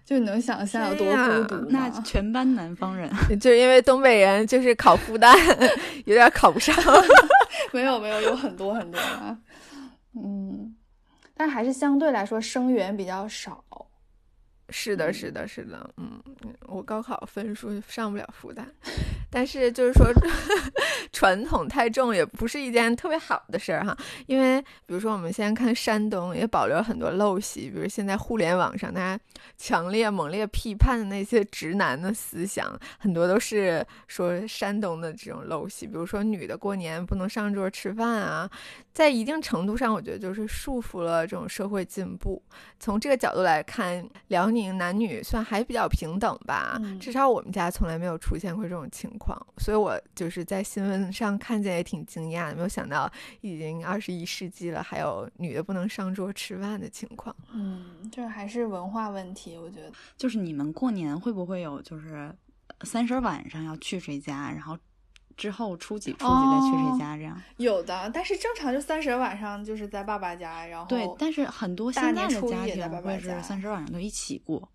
Speaker 1: 就你能想象有多孤独
Speaker 3: 那全班南方人，
Speaker 2: 就因为东北人就是考复旦 有点考不上。
Speaker 1: 没有没有，有很多很多啊，嗯，但还是相对来说生源比较少。
Speaker 2: 是的，是的，是的，嗯，我高考分数上不了复旦，但是就是说 传统太重也不是一件特别好的事儿哈，因为比如说我们现在看山东也保留很多陋习，比如现在互联网上大家强烈猛烈批判的那些直男的思想，很多都是说山东的这种陋习，比如说女的过年不能上桌吃饭啊，在一定程度上我觉得就是束缚了这种社会进步。从这个角度来看，辽。男女算还比较平等吧，至少我们家从来没有出现过这种情况，所以我就是在新闻上看见也挺惊讶的，没有想到已经二十一世纪了，还有女的不能上桌吃饭的情况。
Speaker 1: 嗯，这还是文化问题，我觉得。
Speaker 3: 就是你们过年会不会有，就是三十晚上要去谁家，然后之后初几初几再去谁家这样？
Speaker 1: 有的，但是正常就三十晚上就是在爸爸家，然后
Speaker 3: 对，但是很多现在的家庭会是三十晚上都一起过。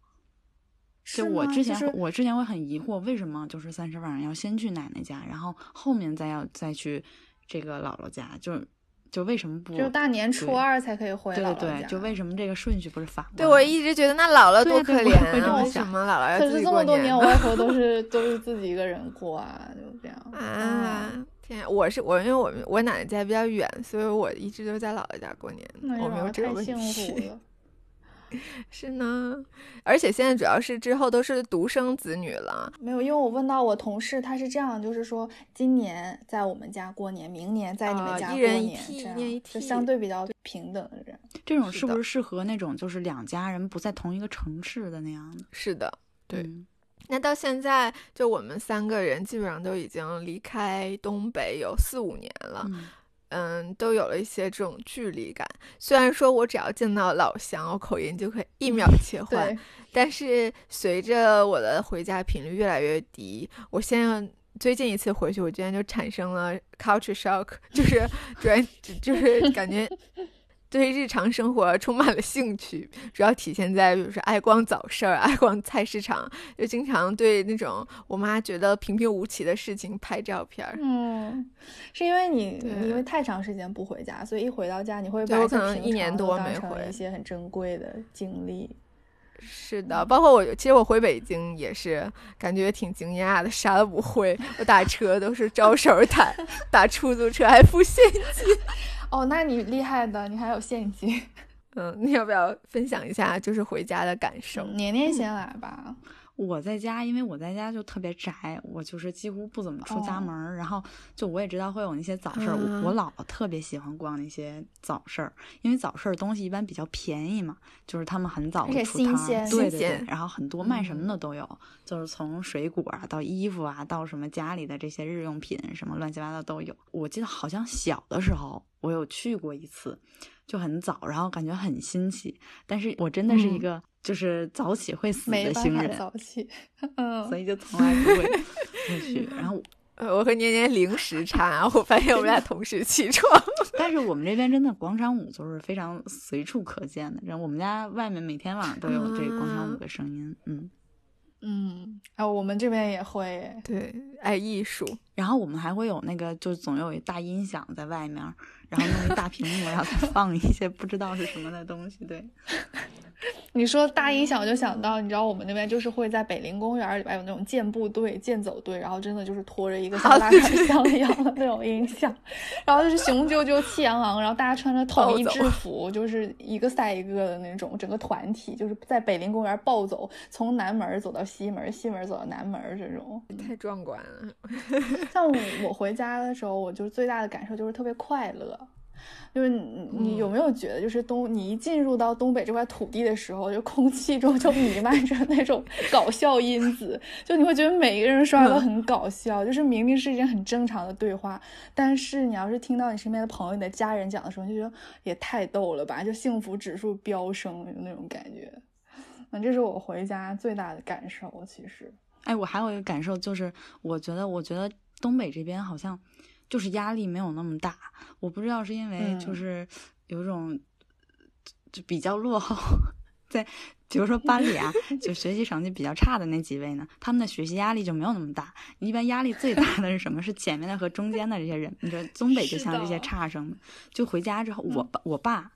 Speaker 3: 就我之前，我之前会很疑惑，为什么就是三十晚上要先去奶奶家，然后后面再要再去这个姥姥家，就就为什么不？
Speaker 1: 就大年初二才可以回
Speaker 3: 姥姥家。对对对，就为什么这个顺序不是反？
Speaker 2: 对我一直觉得那姥姥多可怜啊，为什么姥姥要自己
Speaker 1: 过年？可是这么多年，我外婆都是都是自己一个人过啊，就这样
Speaker 2: 啊。天，我是我，因为我我奶奶家比较远，所以我一直都在姥姥家过年，我没有这个问题。是呢，而且现在主要是之后都是独生子女了。
Speaker 1: 没有，因为我问到我同事，他是这样，就是说今年在我们家过年，明年在你们家过年，这样就相对比较平等的人。
Speaker 3: 这种是不是适合那种就是两家人不在同一个城市的那样的？
Speaker 2: 是的，对。那到现在，就我们三个人基本上都已经离开东北有四五年了。嗯，都有了一些这种距离感。虽然说我只要见到老乡，我口音就可以一秒切换，但是随着我的回家频率越来越低，我现在最近一次回去，我居然就产生了 culture shock，就是 主要就是感觉。对日常生活充满了兴趣，主要体现在比如说爱逛早市儿、爱逛菜市场，就经常对那种我妈觉得平平无奇的事情拍照片儿。
Speaker 1: 嗯，是因为你因为太长时间不回家，所以一回到家你会把
Speaker 2: 可能一年多没回
Speaker 1: 一些很珍贵的经历。
Speaker 2: 是的，包括我，其实我回北京也是感觉挺惊讶的，啥都不会，我打车都是招手打，打出租车还付现金。
Speaker 1: 哦，那你厉害的，你还有现金。
Speaker 2: 嗯，你要不要分享一下就是回家的感受？
Speaker 1: 年年先来吧。
Speaker 3: 我在家，因为我在家就特别宅，我就是几乎不怎么出家门。然后就我也知道会有那些早市儿，我姥姥特别喜欢逛那些早市儿，因为早市儿东西一般比较便宜嘛，就是他们很早就出摊，对对对，然后很多卖什么的都有，就是从水果啊到衣服啊到什么家里的这些日用品什么乱七八糟都有。我记得好像小的时候我有去过一次，就很早，然后感觉很新奇，但是我真的是一个。就是早起会死的新人，
Speaker 1: 早起，嗯，
Speaker 3: 所以就从来不会 不去。然后，
Speaker 2: 呃，我和年年零时差，我发现我们俩同时起床。
Speaker 3: 但是我们这边真的广场舞就是非常随处可见的，然后我们家外面每天晚上都有这广场舞的声音，嗯
Speaker 1: 嗯，啊，我们这边也会，
Speaker 2: 对，爱艺术。
Speaker 3: 然后我们还会有那个，就总有一大音响在外面，然后弄一大屏幕，然后再放一些不知道是什么的东西，对。
Speaker 1: 你说大音响，我就想到，你知道我们那边就是会在北陵公园里边有那种健步队、健走队，然后真的就是拖着一个像拉杆箱一样的那种音响，然后就是雄赳赳、气昂昂，然后大家穿着统一制 服，就是一个赛一个的那种，整个团体就是在北陵公园暴走，从南门走到西门，西门走到南门这种，
Speaker 2: 太壮观了。
Speaker 1: 像我回家的时候，我就最大的感受就是特别快乐。就是你，你有没有觉得，就是东你一进入到东北这块土地的时候，就空气中就弥漫着那种搞笑因子，就你会觉得每一个人说话都很搞笑，就是明明是一件很正常的对话，但是你要是听到你身边的朋友、你的家人讲的时候，就觉得也太逗了吧，就幸福指数飙升那种感觉。嗯，这是我回家最大的感受。其实，
Speaker 3: 哎，我还有一个感受就是，我觉得，我觉得东北这边好像。就是压力没有那么大，我不知道是因为就是有一种就比较落后，在比如说班里啊，就学习成绩比较差的那几位呢，他们的学习压力就没有那么大。一般压力最大的是什么？是前面的和中间的这些人。你说东北就像这些差生，就回家之后，我爸我爸，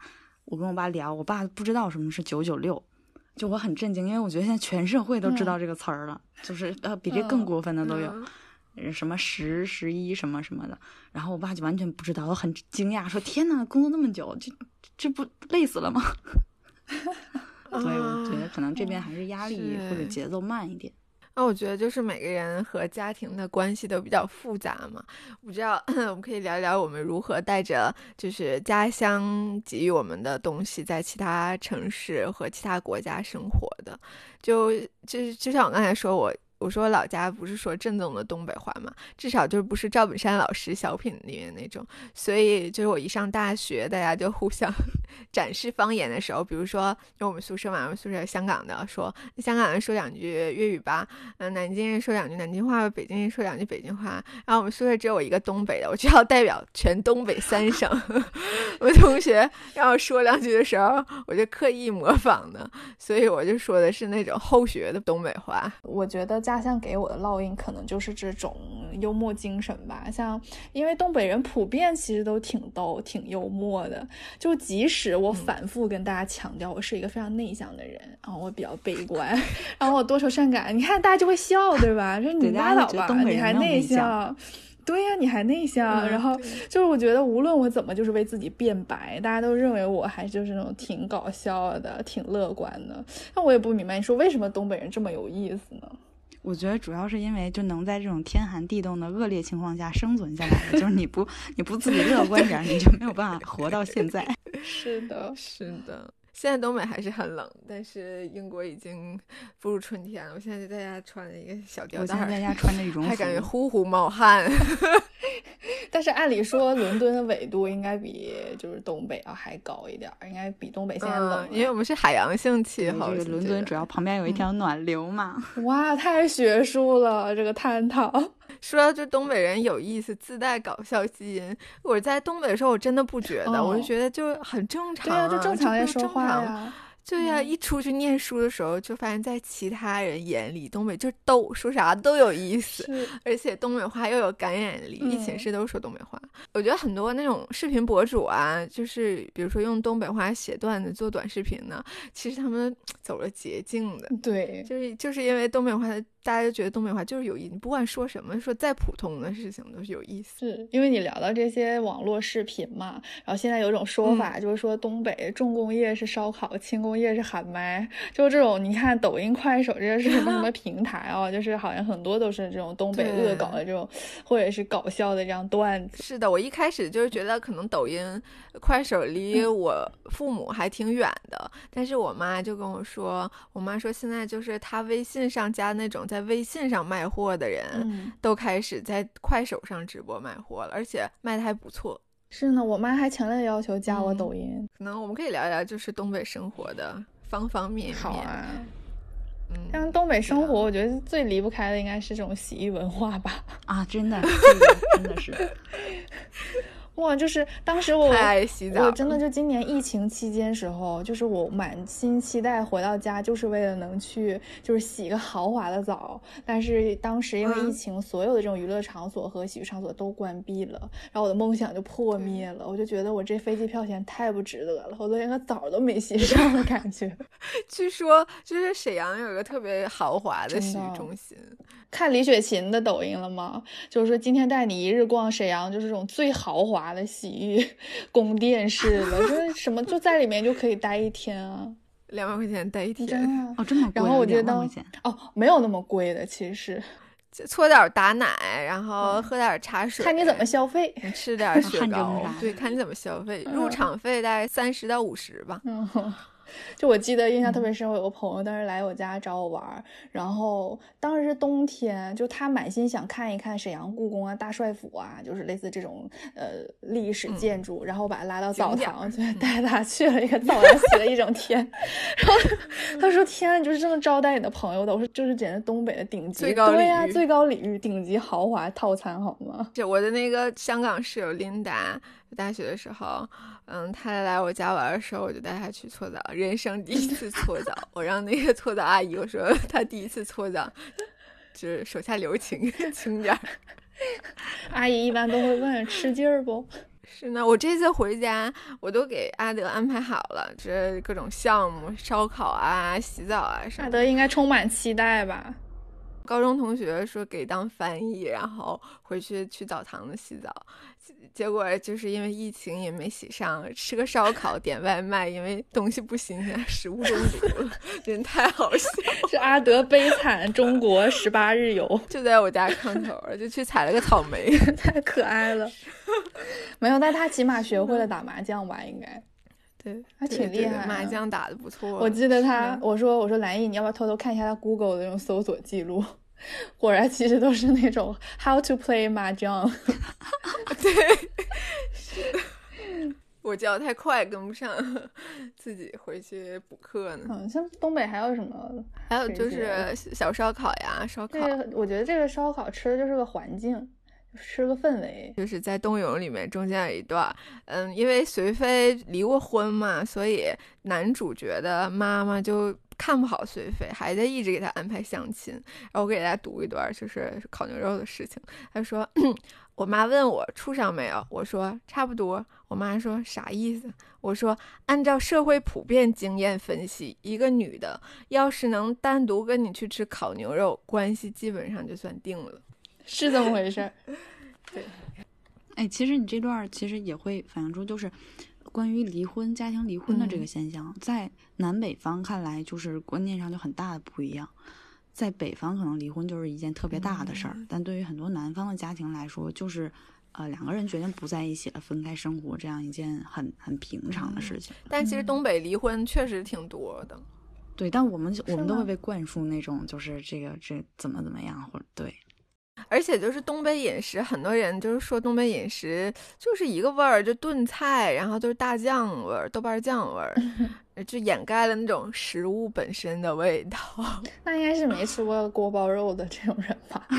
Speaker 3: 我跟我爸聊，我爸不知道什么是九九六，就我很震惊，因为我觉得现在全社会都知道这个词儿了，就是呃比这更过分的都有。什么十十一什么什么的，然后我爸就完全不知道，我很惊讶，说：“天呐，工作那么久，这这不累死了吗？” 所以我觉得可能这边还是压力或者节奏慢一点。
Speaker 2: 那我觉得就是每个人和家庭的关系都比较复杂嘛。我不知道，我们可以聊一聊我们如何带着就是家乡给予我们的东西，在其他城市和其他国家生活的。就就就像我刚才说，我。我说老家不是说正宗的东北话嘛，至少就是不是赵本山老师小品里面那种，所以就是我一上大学，大家就互相 展示方言的时候，比如说因为我们宿舍嘛，我们宿舍香港的说香港人说两句粤语吧，嗯，南京人说两句南京话，北京人说两句北京话，然后我们宿舍只有我一个东北的，我就要代表全东北三省，我同学让我说两句的时候，我就刻意模仿的，所以我就说的是那种后学的东北话，
Speaker 1: 我觉得。家乡给我的烙印可能就是这种幽默精神吧，像因为东北人普遍其实都挺逗、挺幽默的，就即使我反复跟大家强调我是一个非常内向的人，然后我比较悲观，然后我多愁善感，你看大家就会笑，对吧？说你拉倒吧，你还内向。对呀，你还内向，然后就是我觉得无论我怎么就是为自己辩白，大家都认为我还就是那种挺搞笑的、挺乐观的。那我也不明白，你说为什么东北人这么有意思呢？
Speaker 3: 我觉得主要是因为就能在这种天寒地冻的恶劣情况下生存下来，就是你不 你不自己乐观点，你就没有办法活到现在。
Speaker 1: 是的，
Speaker 2: 是的。现在东北还是很冷，但是英国已经步入春天了。我现在就在家穿了一个小吊带，
Speaker 3: 在家穿着羽 绒服，
Speaker 2: 还感觉呼呼冒汗。
Speaker 1: 但是按理说，伦敦的纬度应该比就是东北要还高一点，应该比东北现在冷，
Speaker 2: 因为我们是海洋性气候。
Speaker 3: 伦敦主要旁边有一条暖流嘛。
Speaker 1: 哇，太学术了，这个探讨。
Speaker 2: 说到这东北人有意思，自带搞笑基因。我在东北的时候，我真的不觉得，我就觉得就很正常，对
Speaker 1: 呀，
Speaker 2: 就
Speaker 1: 正常
Speaker 2: 在
Speaker 1: 说话呀。
Speaker 2: 对呀，一出去念书的时候，就发现，在其他人眼里，东北就逗，说啥都有意思，而且东北话又有感染力，一寝室都说东北话。我觉得很多那种视频博主啊，就是比如说用东北话写段子、做短视频呢，其实他们走了捷径的。
Speaker 1: 对，
Speaker 2: 就是就是因为东北话。大家就觉得东北话就是有意思，不管说什么，说再普通的事情都是有意思。
Speaker 1: 是因为你聊到这些网络视频嘛，然后现在有种说法，就是说东北重工业是烧烤，轻工业是喊麦，就这种。你看抖音、快手这些是什么什 么平台啊？就是好像很多都是这种东北恶搞的这种，或者是搞笑的这样段子。
Speaker 2: 是的，我一开始就是觉得可能抖音、快手离我父母还挺远的，但是我妈就跟我说，我妈说现在就是她微信上加那种在。在微信上卖货的人都开始在快手上直播卖货了，而且卖的还不错。
Speaker 1: 是呢，我妈还强烈要求加我抖音。
Speaker 2: 可能我们可以聊一聊，就是东北生活的方方面面。
Speaker 1: 好啊，嗯，像东北生活，我觉得最离不开的应该是这种洗浴文化吧。
Speaker 3: 啊，真的，真的是。
Speaker 1: 哇，就是当时我
Speaker 2: 太爱洗澡了，
Speaker 1: 我真的就今年疫情期间时候，就是我满心期待回到家，就是为了能去就是洗个豪华的澡。但是当时因为疫
Speaker 2: 嗯
Speaker 1: 情，所有的这种娱乐场所和洗浴场所都关闭了，然后我的梦想就破灭了。我就觉得我这飞机票钱太不值得了，我都连个澡都没洗 上的感觉。
Speaker 2: 据说就是沈阳有一个特别豪华的洗浴中心，
Speaker 1: 看李雪琴的抖音了吗？就是说今天带你一日逛沈阳，就是这种最豪华的洗浴宫殿式的，就是什么就在里面就可以待一天啊，
Speaker 2: 两百块钱待一
Speaker 1: 真
Speaker 2: 天，
Speaker 1: 的啊。
Speaker 3: 哦，这么贵，
Speaker 1: 然后我觉得哦，没有那么贵的，其实
Speaker 2: 就搓点打奶，然后喝点茶水，
Speaker 1: 看你怎么消费。
Speaker 2: 你吃点 雪糕
Speaker 3: 啥，
Speaker 2: 对，看你怎么消费。入
Speaker 1: 嗯
Speaker 2: 场费大概三十到五十吧。
Speaker 1: 嗯，就我记得印象特别深，我有个朋友当时来我家找我玩儿，然后当时是冬天，就他满心想看一看沈阳故宫啊、大帅府啊，就是类似这种呃历史
Speaker 2: 嗯
Speaker 1: 建筑，然后我把他拉到澡堂，就带他去了一个澡堂洗了一整天，然后 他说：“天啊，你就是这么招待你的朋友的？”我说：“就是简直东北的顶级，
Speaker 2: 最高
Speaker 1: 对呀、最高礼遇，顶级豪华套餐，好吗？”
Speaker 2: 就我的那个香港室友琳达，大学的时候，嗯，她来我家玩的时候，我就带他去搓澡，人生第一次搓澡。我让那个搓澡阿姨我说，他第一次搓澡，就是手下留情，轻点儿。
Speaker 1: 阿姨一般都会问吃劲儿不？
Speaker 2: 是呢，我这次回家，我都给阿德安排好了，这各种项目，烧烤啊、洗澡啊什么的。
Speaker 1: 阿德应该充满期待吧？
Speaker 2: 高中同学说给当翻译，然后回去去澡堂子洗澡，结结果就是因为疫情也没洗上，吃个烧烤点外卖，因为东西不新鲜，食物中毒了，真太好笑。
Speaker 1: 是阿德悲惨中国十八日游。
Speaker 2: 就在我家炕头，就去采了个草莓。
Speaker 1: 太可爱了。没有，但他起码学会了打麻将吧？应该。
Speaker 2: 对，
Speaker 1: 还挺厉害
Speaker 2: 麻将打的不错。
Speaker 1: 我记得他，我说我说蓝毅，你要不要偷偷看一下他 Google 的那种搜索记录？果然，其实都是那种 How to play 麻将。
Speaker 2: 我教太快跟不上，自己回去补课呢。
Speaker 1: 嗯，像东北还有什么？
Speaker 2: 还有就是小烧烤呀，烧烤
Speaker 1: 这个我觉得这个烧烤吃的就是个环境，吃个氛围。
Speaker 2: 就是在冬泳里面中间有一段，嗯，因为随飞离过婚嘛，所以男主角的妈妈就看不好随飞，还在一直给他安排相亲。然后我给大家读一段，就是烤牛肉的事情。他说：“ 我妈问我处上没有，我说差不多。我妈说啥意思？我说按照社会普遍经验分析，一个女的要是能单独跟你去吃烤牛肉，关系基本上就算定了。
Speaker 1: 是这么回事儿。
Speaker 3: 哎，其实你这段其实也会反映出，就是关于离婚、家庭离婚的这个
Speaker 2: 嗯
Speaker 3: 现象，在南北方看来，就是观念上就很大的不一样。在北方，可能离婚就是一件特别大的事儿，
Speaker 2: 嗯
Speaker 3: 但对于很多南方的家庭来说，就是呃两个人决定不在一起了，分开生活这样一件很很平常的事情。
Speaker 2: 但其实
Speaker 1: 嗯
Speaker 2: 东北离婚确实挺多的。
Speaker 3: 对，但我们我们都会被灌输那种就是这个这怎么怎么样，或者对，
Speaker 2: 而且就是东北饮食，很多人就是说东北饮食就是一个味儿，就炖菜，然后都是大酱味儿、豆瓣酱味儿，就掩盖了那种食物本身的味道。
Speaker 1: 那应该是没吃过锅包肉的这种人吧。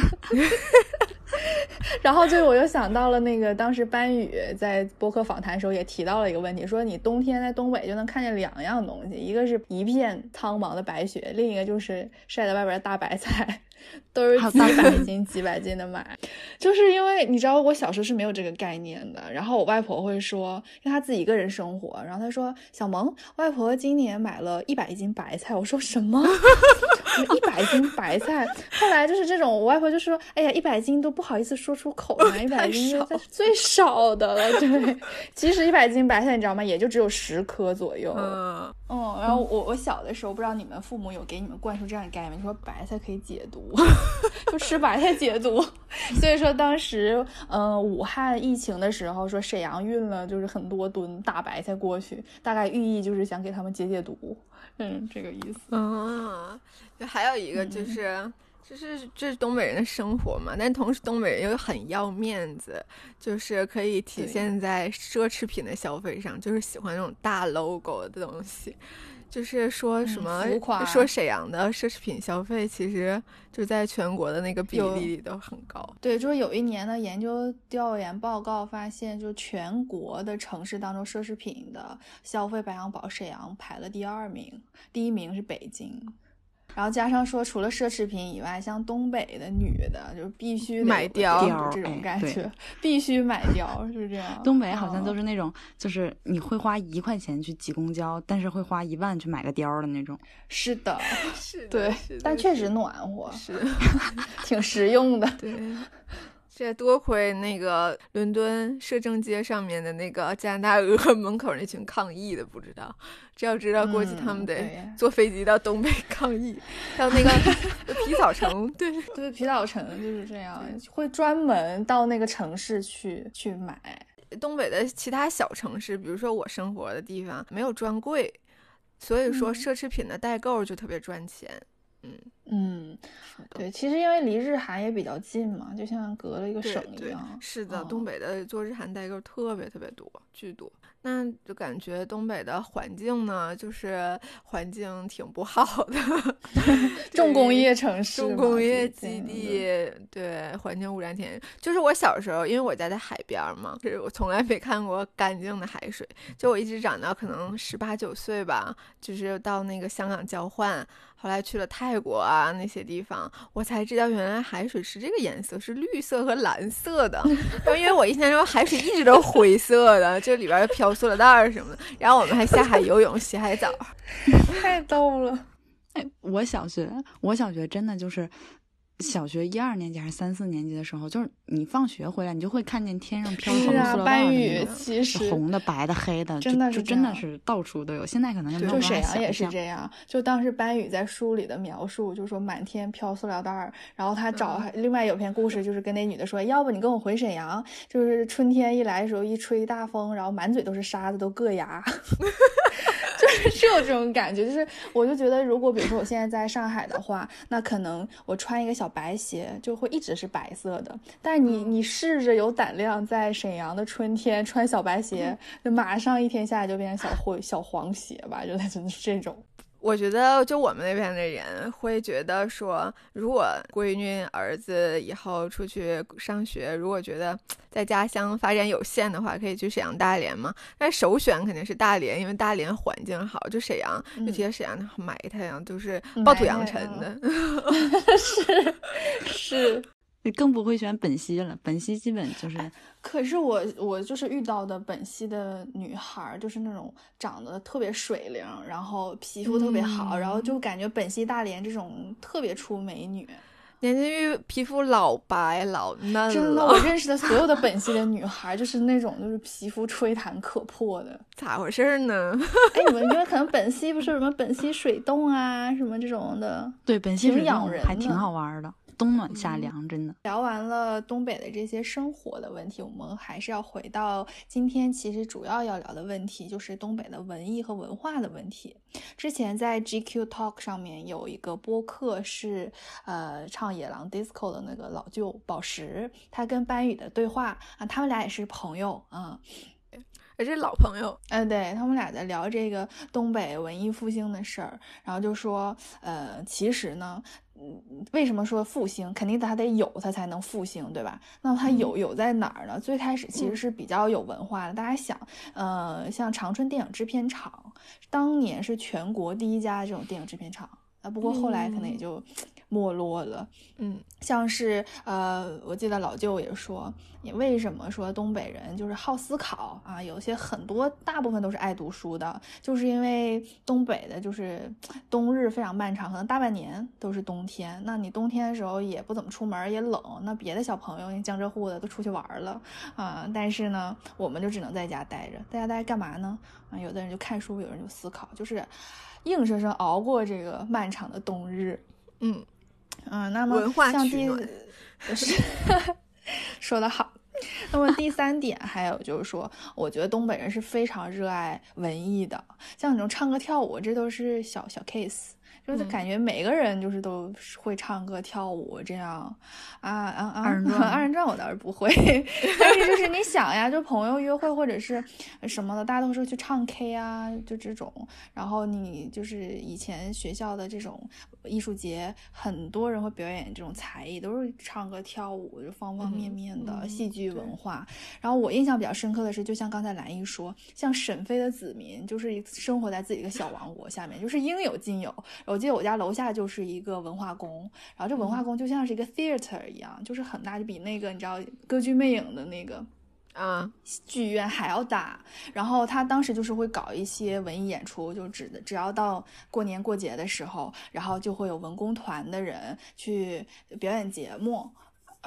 Speaker 1: 然后就我又想到了那个当时班宇在播客访谈的时候也提到了一个问题，说你冬天在东北就能看见两样东西，一个是一片苍茫的白雪，另一个就是晒在外边的大白菜，都是几百斤几百斤的买。就是因为你知道我小时候是没有这个概念的，然后我外婆会说，因为她自己一个人生活，然后她说小萌，外婆今年买了一百斤白菜，我说什么？一百斤白菜，后来就是这种，我外婆就说：“哎呀，一百斤都不好意思说出口呢，一百斤就
Speaker 2: 少
Speaker 1: 在最少的了。”对，其实一百斤白菜你知道吗？也就只有十颗左右。
Speaker 2: 嗯，
Speaker 1: 嗯，然后我我小的时候，不知道你们父母有给你们灌输这样的概念，说白菜可以解毒，就吃白菜解毒。所以说当时，嗯、武汉疫情的时候，说沈阳运了就是很多吨大白菜过去，大概寓意就是想给他们解解毒，嗯，这个意思。
Speaker 2: 啊，就还有一个就是。就是这是东北人的生活嘛，但同时东北人又很要面子，就是可以体现在奢侈品的消费上，就是喜欢那种大 logo 的东西。就是说什
Speaker 1: 嗯
Speaker 2: 么、说沈阳的奢侈品消费，其实就在全国的那个比例里都很高。
Speaker 1: 对，就是有一年的研究调研报告发现，就全国的城市当中，奢侈品的消费排行榜，沈阳排了第二名，第一名是北京。然后加上说，除了奢侈品以外，像东北的女的，就必须
Speaker 2: 买貂
Speaker 1: 这种感觉，必须买貂，是这样。
Speaker 3: 东北好像都
Speaker 1: 嗯
Speaker 3: 是那种，就是你会花一块钱去挤公交，但是会花一万去买个貂的那种。
Speaker 1: 是的，
Speaker 2: 是的
Speaker 1: 对，但确实暖和，
Speaker 2: 是。
Speaker 1: 挺实用的。
Speaker 2: 对，这多亏那个伦敦摄政街上面的那个加拿大鹅门口那群抗议的，不知道。这要知道，估计他们得坐飞机到东北抗议，到那个 皮草城。对，
Speaker 1: 对，皮草城就是这样，会专门到那个城市去去买。
Speaker 2: 东北的其他小城市，比如说我生活的地方，没有专柜，所以说
Speaker 1: 嗯
Speaker 2: 奢侈品的代购就特别赚钱。嗯，
Speaker 1: 嗯，
Speaker 2: 嗯
Speaker 1: 对，其实因为离日韩也比较近嘛，就像隔了一个省一样。
Speaker 2: 是的，
Speaker 1: 嗯
Speaker 2: 东北的做日韩代购特别特别多，巨多。那就感觉东北的环境呢，就是环境挺不好的，
Speaker 1: 重工业城市，
Speaker 2: 重工业基地，对环境污染挺。就是我小时候，因为我家在海边儿嘛，就是我从来没看过干净的海水。就我一直长到可能十八九岁吧，就是到那个香港交换，后来去了泰国啊那些地方，我才知道原来海水是这个颜色，是绿色和蓝色的。然后因为我印象中海水一直都灰色的，就里边儿飘塑料袋儿什么的。然后我们还下海游泳、洗海澡。
Speaker 1: 太逗了。
Speaker 3: 哎，我小学，我小学真的就是小学一二年级还是三四年级的时候，就是你放学回来，你就会看见天上飘红塑料袋
Speaker 1: 班宇
Speaker 3: 儿的那种
Speaker 1: 其实
Speaker 3: 红的、白的、黑的，
Speaker 1: 真的
Speaker 3: 就是就真的是到处都有。现在可能就没有
Speaker 1: 就沈阳也是这样，就当时班宇在书里的描述，就说满天飘塑料袋儿，然后他找、另外有篇故事，就是跟那女的说，要不你跟我回沈阳，就是春天一来的时候，一吹大风，然后满嘴都是沙子，都硌牙，就 是 是有这种感觉，就是我就觉得，如果比如说我现在在上海的话，那可能我穿一个小白鞋就会一直是白色的，但是你你试着有胆量在沈阳的春天穿小白鞋，就马上一天下来就变成小灰小黄鞋吧，就真是这种。
Speaker 2: 我觉得，就我们那边的人会觉得说，如果闺女儿子以后出去上学，如果觉得在家乡发展有限的话，可以去沈阳、大连嘛。但首选肯定是大连，因为大连环境好。就沈阳，
Speaker 1: 嗯
Speaker 2: 就觉得沈阳埋汰呀，都是暴土扬尘的。
Speaker 1: 是 是，
Speaker 3: 你更不会选本溪了。本溪基本就是
Speaker 1: 可是我我就是遇到的本溪的女孩儿，就是那种长得特别水灵，然后皮肤特别好，然后就感觉本溪大连这种特别出美女。
Speaker 2: 年轻玉皮肤老白老嫩
Speaker 1: 真的，
Speaker 2: 了，
Speaker 1: 我 认识的所有的本溪的女孩儿，就是那种就是皮肤吹弹可破的。
Speaker 2: 咋回事儿呢？
Speaker 1: 哎，你们因为可能本溪不是什么本溪水洞啊，什么这种的。
Speaker 3: 对本溪
Speaker 1: 挺
Speaker 3: 水洞
Speaker 1: 养人的
Speaker 3: 还挺好玩的，冬暖夏
Speaker 2: 嗯
Speaker 3: 凉，真的。
Speaker 1: 聊完了东北的这些生活的问题，我们还是要回到今天其实主要要聊的问题，就是东北的文艺和文化的问题。之前在 GQ Talk 上面有一个播客是呃唱野狼 disco 的那个老舅宝石，他跟班宇的对话啊，他们俩也是朋友啊。
Speaker 2: 也是老朋友，
Speaker 1: 嗯，对他们俩在聊这个东北文艺复兴的事儿，然后就说，呃，其实呢，嗯，为什么说复兴？肯定它得有，它才能复兴，对吧？那它有有在哪儿呢？最开始其实是比较有文化的，大家想，呃，像长春电影制片厂，当年是全国第一家这种电影制片厂，啊，不过后来可能也就没落了。
Speaker 2: 嗯，
Speaker 1: 像是呃，我记得老舅也说，你为什么说东北人就是好思考啊？有些很多大部分都是爱读书的，就是因为东北的就是冬日非常漫长，可能大半年都是冬天。那你冬天的时候也不怎么出门，也冷。那别的小朋友江浙沪的都出去玩了啊，但是呢，我们就只能在家待着。在家待着干嘛呢？啊，有的人就看书，有人就思考，就是硬生生熬过这个漫长的冬日。
Speaker 2: 嗯，
Speaker 1: 嗯，那么像第
Speaker 2: 取暖
Speaker 1: 是说的好。那么第三点，还有就是说，我觉得东北人是非常热爱文艺的，像那种唱歌跳舞，这都是小小 case。就是
Speaker 2: 嗯
Speaker 1: 感觉每个人就是都会唱歌跳舞这样，啊啊啊！
Speaker 3: 二人转
Speaker 1: 二人转我倒是不会，但是就是你想呀，就朋友约会或者是什么的，大家都是去唱 K 啊，就这种。然后你就是以前学校的这种艺术节，很多人会表演这种才艺，都是唱歌跳舞，就方方面面的、
Speaker 2: 嗯
Speaker 1: 戏剧文化。然后我印象比较深刻的是，就像刚才兰姨说，像沈飞的子民，就是生活在自己一个小王国下面，就是应有尽有。我记得我家楼下就是一个文化宫，然后这文化宫就像是一个 theater 一样，就是很大，就比那个你知道歌剧魅影的那个
Speaker 2: 啊，
Speaker 1: 剧院还要大。然后他当时就是会搞一些文艺演出，就只只要到过年过节的时候，然后就会有文工团的人去表演节目。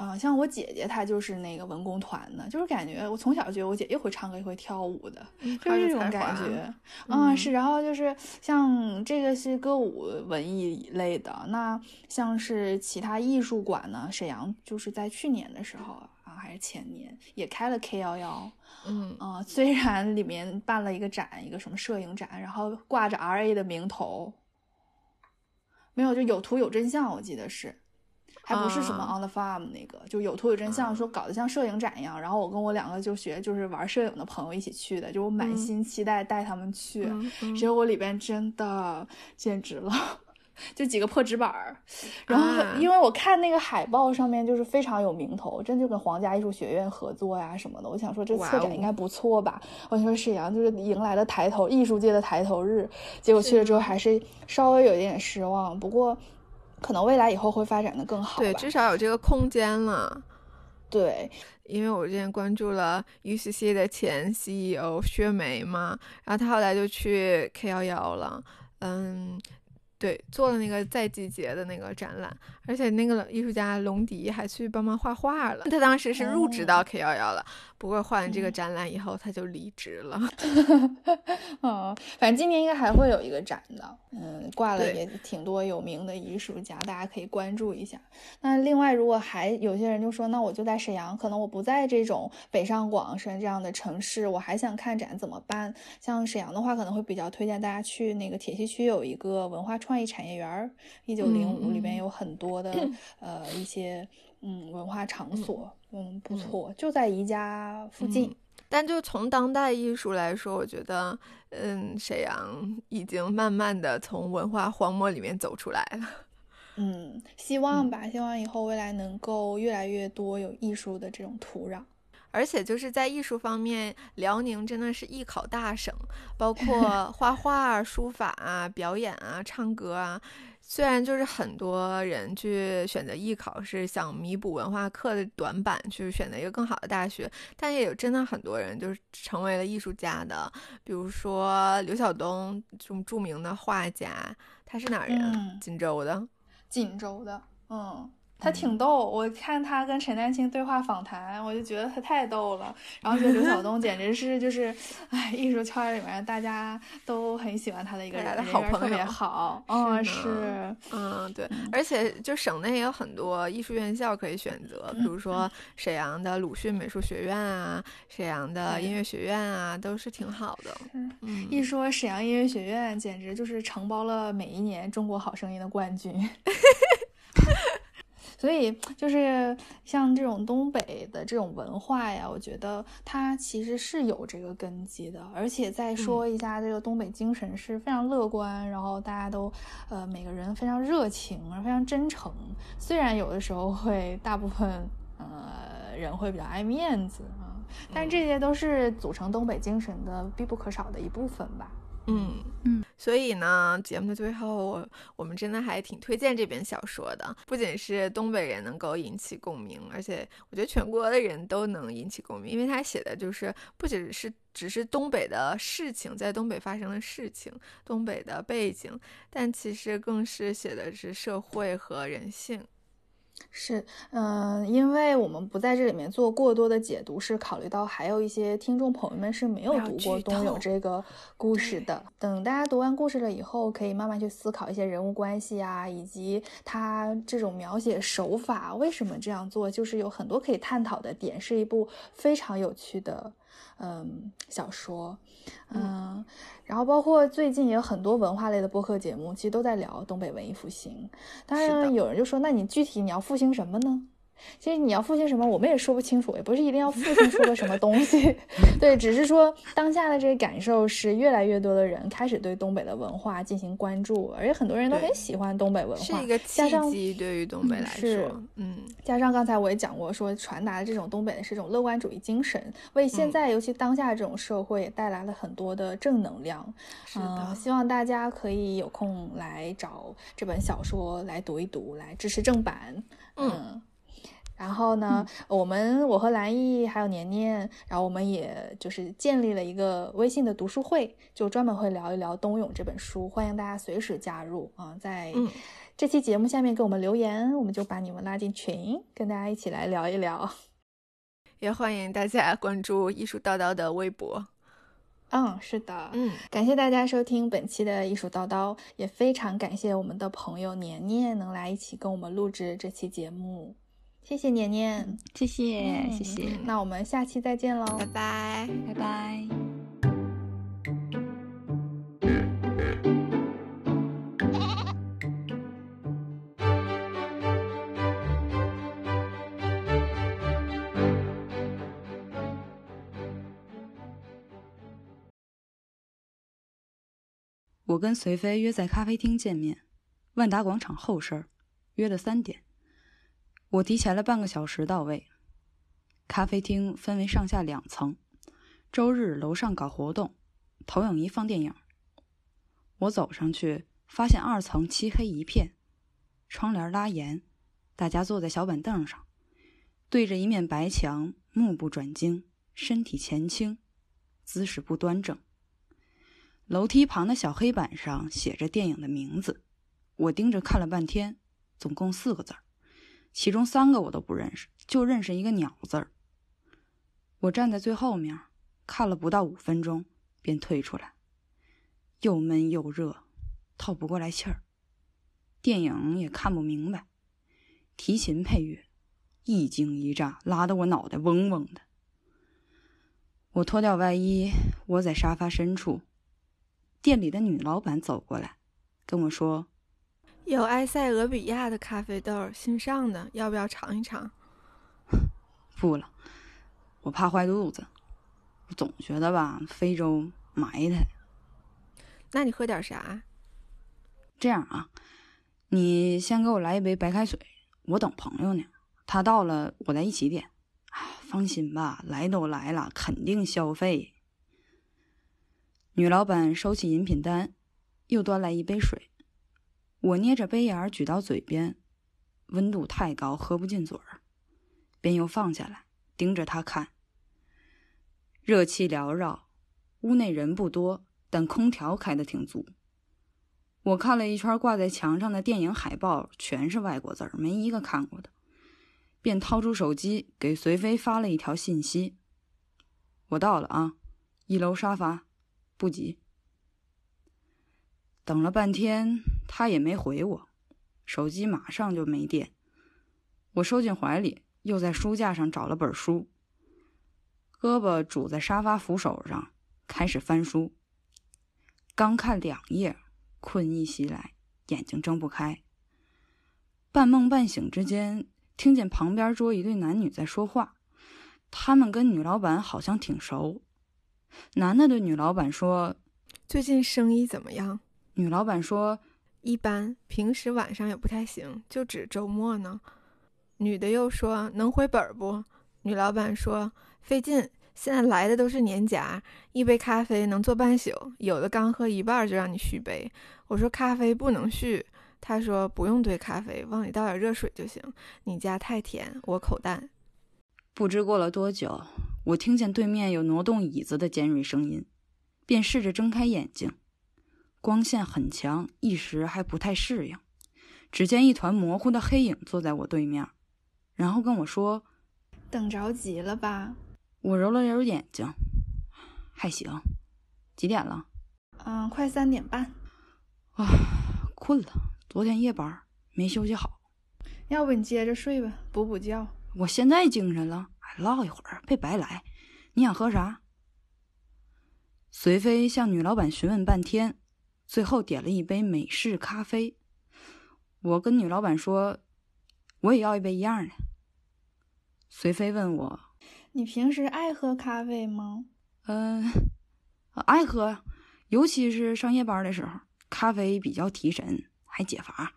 Speaker 1: 啊、像我姐姐她就是那个文工团的，就是感觉我从小觉得我姐又会唱歌又会跳舞的，就是这种感觉。
Speaker 2: 嗯
Speaker 1: 啊，是，然后就是像这个是歌舞文艺一类的，那像是其他艺术馆呢，沈阳就是在去年的时候啊，还是前年也开了 K 幺幺，
Speaker 2: 嗯
Speaker 1: 啊，虽然里面办了一个展，一个什么摄影展，然后挂着 R A 的名头，没有就有图有真相，我记得是。还不是什么
Speaker 2: 啊
Speaker 1: on the farm 那个，就有图有真相，说搞得像摄影展一样。然后我跟我两个就学就是玩摄影的朋友一起去的，就我满
Speaker 2: 嗯
Speaker 1: 心期待带他们去。结果里边真的简直了，就几个破纸板儿。然后
Speaker 2: 啊
Speaker 1: 因为我看那个海报上面就是非常有名头，真就跟皇家艺术学院合作呀什么的。我想说这策展应该不错吧？我说沈阳就是迎来了抬头艺术界的抬头日，结果去了之后还是稍微有一点失望。不过可能未来以后会发展的更好。
Speaker 2: 对，至少有这个空间了。
Speaker 1: 对，
Speaker 2: 因为我之前关注了 UCC 的前 CEO 薛梅嘛，然后他后来就去 K 幺幺了，嗯，对，做了那个在季节的那个展览，而且那个艺术家龙迪还去帮忙画画了。他当时是入职到 K 幺幺了，不过画完这个
Speaker 1: 嗯
Speaker 2: 展览以后他就离职了。
Speaker 1: 哦，反正今年应该还会有一个展的，嗯，挂了也挺多有名的艺术家，大家可以关注一下。那另外，如果还有些人就说，那我就在沈阳，可能我不在这种北上广深这样的城市，我还想看展怎么办？像沈阳的话，可能会比较推荐大家去那个铁西区有一个文化创意产业园儿，一九零五
Speaker 2: 嗯
Speaker 1: 里边有很多的、呃一些嗯文化场所，嗯不
Speaker 2: 嗯
Speaker 1: 错，就在宜家附近。
Speaker 2: 嗯但就从当代艺术来说，我觉得，嗯，沈阳已经慢慢的从文化荒漠里面走出来了。
Speaker 1: 嗯，希望吧，希望以后未来能够越来越多有艺术的这种土壤。
Speaker 2: 而且就是在艺术方面，辽宁真的是艺考大省，包 括画画、书法啊、表演啊、唱歌啊。虽然就是很多人去选择艺考是想弥补文化课的短板，去选择一个更好的大学，但也有真的很多人就是成为了艺术家的，比如说刘晓东这种著名的画家，他是哪儿人？
Speaker 1: 嗯
Speaker 2: 锦州的。
Speaker 1: 锦州的，嗯，他挺逗。我看他跟陈丹青对话访谈，我就觉得他太逗了。然后觉得刘晓东 简直是就是，哎，艺术圈里面大家都很喜欢他的一个人，
Speaker 2: 的
Speaker 1: 人缘特别
Speaker 2: 好朋友
Speaker 1: 好。
Speaker 2: 是
Speaker 1: 嗯，
Speaker 2: 呢
Speaker 1: 是，
Speaker 2: 嗯，对，而且就省内也有很多艺术院校可以选择，比如说沈阳的鲁迅美术学院啊，沈阳的音乐学院啊，都是挺好的。嗯，
Speaker 1: 一说沈阳音乐学院，简直就是承包了每一年中国好声音的冠军。所以就是像这种东北的这种文化呀，我觉得它其实是有这个根基的。而且再说一下，这个东北精神是非常乐观，然后大家都呃每个人非常热情，非常真诚。虽然有的时候会大部分呃人会比较爱面子啊，但这些都是组成东北精神的必不可少的一部分吧。
Speaker 2: 嗯
Speaker 3: 嗯，
Speaker 2: 所以呢，节目的最后，我我们真的还挺推荐这本小说的。不仅是东北人能够引起共鸣，而且我觉得全国的人都能引起共鸣，因为他写的就是不只是只是东北的事情，在东北发生的事情，东北的背景，但其实更是写的是社会和人性。
Speaker 1: 是，嗯、因为我们不在这里面做过多的解读，是考虑到还有一些听众朋友们是没有读过
Speaker 2: 剧
Speaker 1: 冬泳这个故事的。等大家读完故事了以后，可以慢慢去思考一些人物关系啊，以及他这种描写手法为什么这样做，就是有很多可以探讨的点，是一部非常有趣的嗯小说，嗯，然后包括最近也有很多文化类的播客节目，其实都在聊东北文艺复兴。当然，有人就说，那你具体你要复兴什么呢？其实你要复兴什么，我们也说不清楚，也不是一定要复兴出个什么东西，对，只是说当下的这个感受是越来越多的人开始对东北的文化进行关注，而且很多人都很喜欢东北文化，
Speaker 2: 是一个契机，对于东北来说，嗯，
Speaker 1: 加上刚才我也讲过，说传达的这种东北的是一种乐观主义精神，为现
Speaker 2: 嗯
Speaker 1: 在、尤其当下这种社会也带来了很多的正能量。
Speaker 2: 是的
Speaker 1: 嗯，希望大家可以有空来找这本小说来读一读，来支持正版。
Speaker 2: 嗯
Speaker 1: 然后呢，我们我和兰艺还有年年，然后我们也就是建立了一个微信的读书会，就专门会聊一聊《冬泳》这本书，欢迎大家随时加入啊，在
Speaker 2: 嗯。
Speaker 1: 这期节目下面给我们留言，我们就把你们拉进群，跟大家一起来聊一聊。
Speaker 2: 也欢迎大家关注艺术叨叨的微博。
Speaker 1: 嗯，是的，
Speaker 2: 嗯，
Speaker 1: 感谢大家收听本期的艺术叨叨，也非常感谢我们的朋友年年能来一起跟我们录制这期节目，谢谢年年，
Speaker 3: 谢谢
Speaker 1: 嗯
Speaker 3: 谢谢，
Speaker 1: 那我们下期再见喽，
Speaker 2: 拜拜。
Speaker 3: 拜拜。我跟随飞约在咖啡厅见面，万达广场后身儿，约了三点。我提前了半个小时到位。咖啡厅分为上下两层，周日楼上搞活动，投影仪放电影。我走上去，发现二层漆黑一片，窗帘拉严，大家坐在小板凳上，对着一面白墙，目不转睛，身体前倾，姿势不端正。楼梯旁的小黑板上写着电影的名字，我盯着看了半天，总共四个字儿，其中三个我都不认识，就认识一个“鸟”字儿。我站在最后面，看了不到五分钟，便退出来，又闷又热，透不过来气儿。电影也看不明白，提琴配乐，一惊一乍，拉得我脑袋嗡嗡的。我脱掉外衣，窝在沙发深处。店里的女老板走过来，跟我说
Speaker 2: 有埃塞俄比亚的咖啡豆，新上的，要不要尝一尝？：“
Speaker 3: 不了，我怕坏肚子。我总觉得吧，非洲埋汰。
Speaker 2: 那你喝点啥？
Speaker 3: 这样啊，你先给我来一杯白开水，我等朋友呢。他到了，我再一起点。啊，放心吧，来都来了，肯定消费。”女老板收起饮品单，又端来一杯水。我捏着杯沿儿举到嘴边，温度太高，喝不进嘴儿，便又放下来，盯着他看。热气缭绕，屋内人不多，但空调开得挺足。我看了一圈挂在墙上的电影海报，全是外国字儿，没一个看过的，便掏出手机给随飞发了一条信息：“我到了啊，一楼沙发。”不急。等了半天，他也没回我，手机马上就没电。我收进怀里，又在书架上找了本书，胳膊拄在沙发扶手上，开始翻书。刚看两页，困意袭来，眼睛睁不开。半梦半醒之间，听见旁边桌一对男女在说话，他们跟女老板好像挺熟。男的对女老板说
Speaker 2: 最近生意怎么样？：“
Speaker 3: 女老板说，
Speaker 2: 一般，平时晚上也不太行，就指周末呢。女的又说能回本儿不？女老板说费劲，现在来的都是年假，一杯咖啡能做半宿，有的刚喝一半儿就让你续杯。我说咖啡不能续，她说不用兑咖啡，往里倒点热水就行。你家太甜，我口淡。
Speaker 3: 不知过了多久，我听见对面有挪动椅子的尖锐声音，便试着睁开眼睛。光线很强，一时还不太适应。只见一团模糊的黑影坐在我对面，然后跟我说
Speaker 1: 等着急了吧？：“
Speaker 3: 我揉了揉眼睛，还行。几点了？
Speaker 1: 嗯，快三点半，
Speaker 3: 啊，困了。昨天夜班没休息好，
Speaker 1: 要不你接着睡吧，补补觉。
Speaker 3: 我现在精神了，还唠一会儿，别白来。你想喝啥？随飞向女老板询问半天，最后点了一杯美式咖啡。我跟女老板说，我也要一杯一样的。随飞问我，
Speaker 1: 你平时爱喝咖啡吗？
Speaker 3: 嗯、爱喝，尤其是上夜班的时候，咖啡比较提神，还解乏。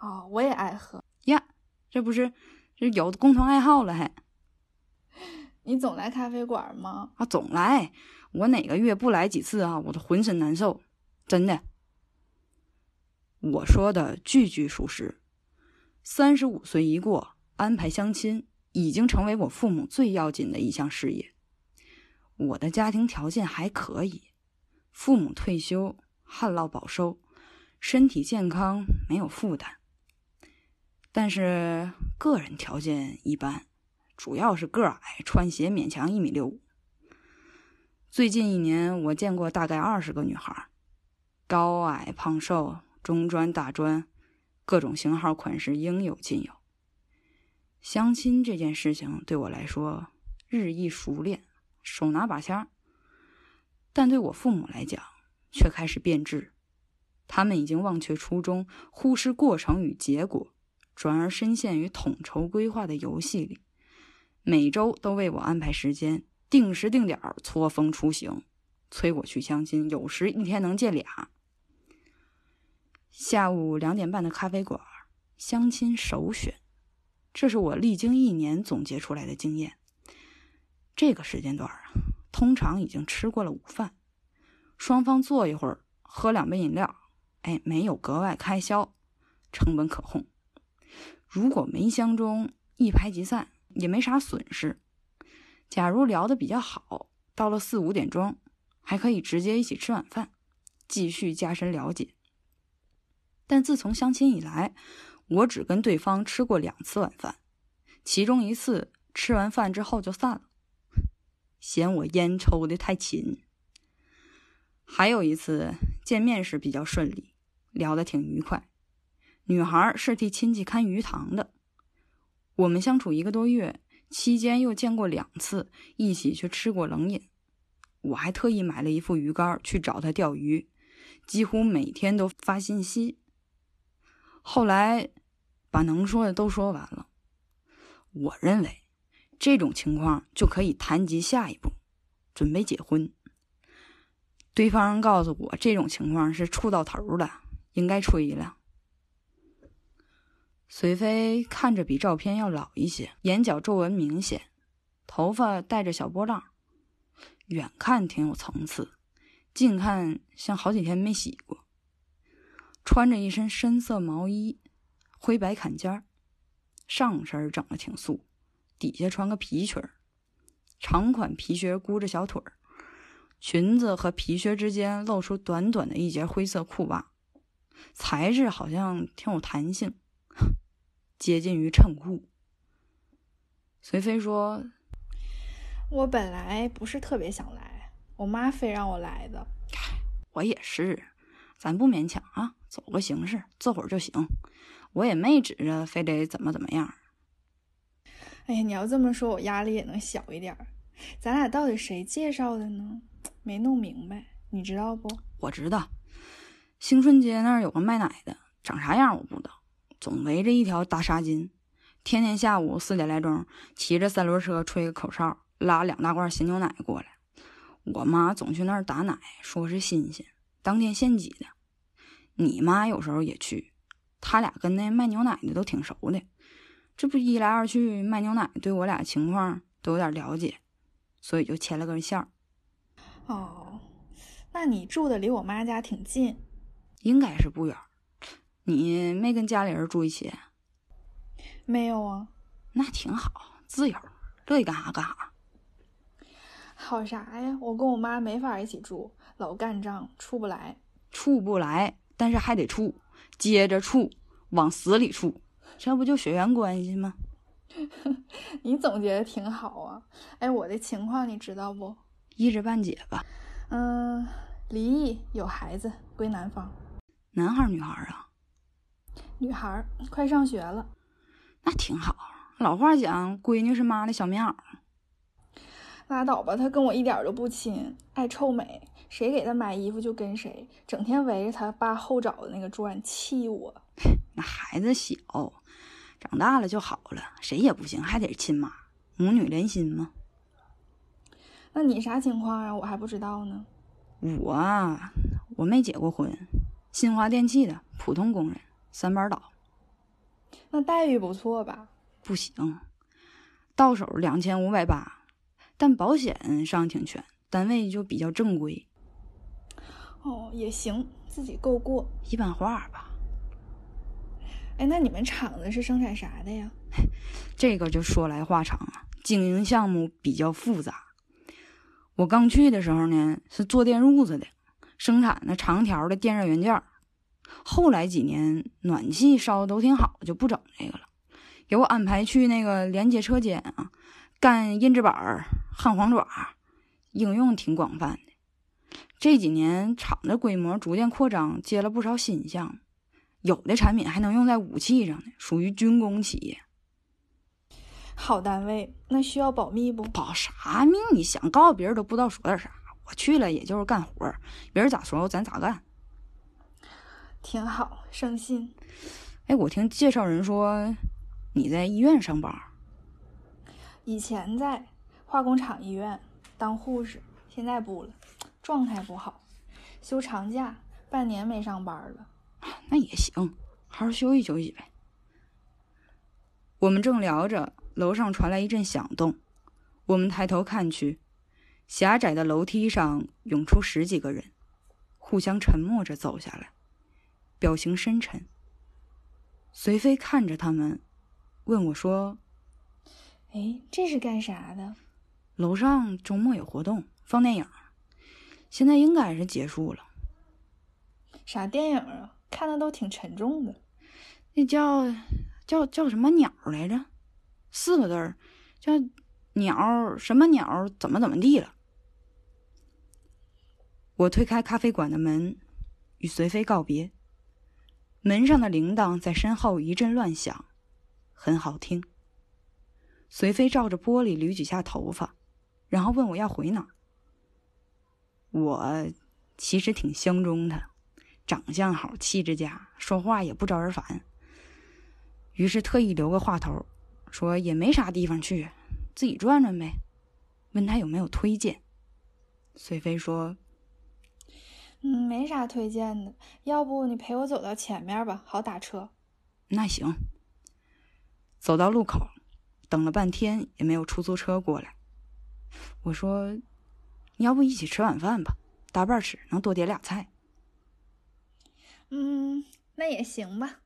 Speaker 1: 哦，我也爱喝。
Speaker 3: 呀，这不是这有共同爱好了还
Speaker 1: 你总来咖啡馆吗？
Speaker 3: 啊？总来，我哪个月不来几次啊，我都浑身难受，真的。我说的句句属实。三十五岁一过，安排相亲已经成为我父母最要紧的一项事业。我的家庭条件还可以，父母退休，旱涝保收，身体健康，没有负担。但是个人条件一般，主要是个矮，穿鞋勉强一米六五。最近一年，我见过大概二十个女孩，高矮胖瘦、中专大专，各种型号款式应有尽有。相亲这件事情对我来说日益熟练，手拿把掐。但对我父母来讲，却开始变质。他们已经忘却初衷，忽视过程与结果，转而深陷于统筹规划的游戏里。每周都为我安排时间，定时定点儿撮风出行，催我去相亲，有时一天能见俩。下午两点半的咖啡馆，相亲首选，这是我历经一年总结出来的经验。这个时间段啊，通常已经吃过了午饭，双方坐一会儿，喝两杯饮料，哎，没有格外开销，成本可控。如果没相中，一拍即散。也没啥损失。假如聊得比较好，到了四五点钟，还可以直接一起吃晚饭，继续加深了解。但自从相亲以来，我只跟对方吃过两次晚饭，其中一次吃完饭之后就散了，嫌我烟抽的太勤。还有一次见面时比较顺利，聊得挺愉快。女孩是替亲戚看鱼塘的。我们相处一个多月，期间又见过两次，一起去吃过冷饮。我还特意买了一副鱼竿去找他钓鱼，几乎每天都发信息。后来把能说的都说完了，我认为这种情况就可以谈及下一步，准备结婚。对方告诉我，这种情况是处到头了，应该吹了。随飞看着比照片要老一些，眼角皱纹明显，头发带着小波浪，远看挺有层次，近看像好几天没洗过。穿着一身深色毛衣，灰白坎肩儿，上身整的挺素，底下穿个皮裙儿，长款皮靴箍着小腿儿，裙子和皮靴之间露出短短的一截灰色裤袜，材质好像挺有弹性。接近于衬裤。随飞说：“
Speaker 1: 我本来不是特别想来，我妈非让我来的。
Speaker 3: 我也是，咱不勉强啊，走个形式，坐会儿就行。我也没指着非得怎么怎么样。
Speaker 1: 哎呀，你要这么说，我压力也能小一点。咱俩到底谁介绍的呢？没弄明白，你知道不？
Speaker 3: 我知道，兴顺街那儿有个卖奶的，长啥样我不知道。”总围着一条大纱巾，天天下午四点来钟，骑着三轮车吹个口哨，拉两大罐鲜牛奶过来。我妈总去那儿打奶，说是新鲜，当天现挤的。你妈有时候也去，他俩跟那卖牛奶的都挺熟的。这不一来二去，卖牛奶对我俩情况都有点了解，所以就牵了根线儿。
Speaker 1: 哦，那你住的离我妈家挺近，
Speaker 3: 应该是不远。你没跟家里人住一起？
Speaker 1: 没有啊，
Speaker 3: 那挺好，自由，乐意干啥干啥。
Speaker 1: 好啥呀？我跟我妈没法一起住，老干仗，处不来。
Speaker 3: 处不来，但是还得处，接着处，往死里处，这不就血缘关系吗？
Speaker 1: 你总结的挺好啊。哎，我的情况你知道不？
Speaker 3: 一知半解吧。
Speaker 1: 嗯，离异，有孩子，归男方。
Speaker 3: 男孩女孩啊？
Speaker 1: 女孩，快上学了。
Speaker 3: 那挺好。老话讲，闺女是妈的小棉袄。
Speaker 1: 拉倒吧，她跟我一点都不亲，爱臭美，谁给她买衣服就跟谁，整天围着她爸后爪的那个转，气我。
Speaker 3: 那孩子小，长大了就好了，谁也不行，还得亲妈，母女连心嘛。
Speaker 1: 那你啥情况啊？我还不知道呢。
Speaker 3: 我啊，我没结过婚，新华电器的普通工人，三班倒。
Speaker 1: 那待遇不错吧？
Speaker 3: 不行，到手两千五百八，但保险上挺全，单位就比较正规。
Speaker 1: 哦，也行，自己够过。
Speaker 3: 一般化吧。
Speaker 1: 哎，那你们厂子是生产啥的呀？
Speaker 3: 这个就说来话长啊，经营项目比较复杂。我刚去的时候呢，是做电褥子的，生产那长条的电热元件。后来几年暖气烧的都挺好，就不整这个了，给我安排去那个连接车间啊，干印制板、焊黄爪，应用挺广泛的。这几年厂的规模逐渐扩张，接了不少新项目，有的产品还能用在武器上呢，属于军工企业。
Speaker 1: 好单位，那需要保密不？
Speaker 3: 保啥密？你想告诉别人都不知道说点啥。我去了也就是干活，别人咋说咱咋干。
Speaker 1: 挺好，省心。
Speaker 3: 哎，我听介绍人说你在医院上班。
Speaker 1: 以前在化工厂医院当护士，现在不了，状态不好，休长假，半年没上班了。
Speaker 3: 那也行，好好休息休息呗。我们正聊着，楼上传来一阵响动。我们抬头看去，狭窄的楼梯上涌出十几个人，互相沉默着走下来，表情深沉。随飞看着他们，问我说：“
Speaker 1: 哎，这是干啥的？”
Speaker 3: 楼上周末有活动，放电影，现在应该是结束了。
Speaker 1: 啥电影啊？看的都挺沉重的。
Speaker 3: 那叫叫叫什么鸟来着？四个字儿，叫鸟什么鸟？怎么怎么地了？我推开咖啡馆的门，与随飞告别。门上的铃铛在身后一阵乱响，很好听。随飞照着玻璃捋几下头发，然后问我要回哪。我其实挺相中他，长相好，气质佳，说话也不招人烦。于是特意留个话头，说也没啥地方去，自己转转呗。问他有没有推荐。随飞说。
Speaker 1: 嗯，没啥推荐的，要不你陪我走到前面吧，好打车。
Speaker 3: 那行。走到路口，等了半天也没有出租车过来。我说：“你要不一起吃晚饭吧，搭伴吃，能多点俩菜。”
Speaker 1: 嗯，那也行吧。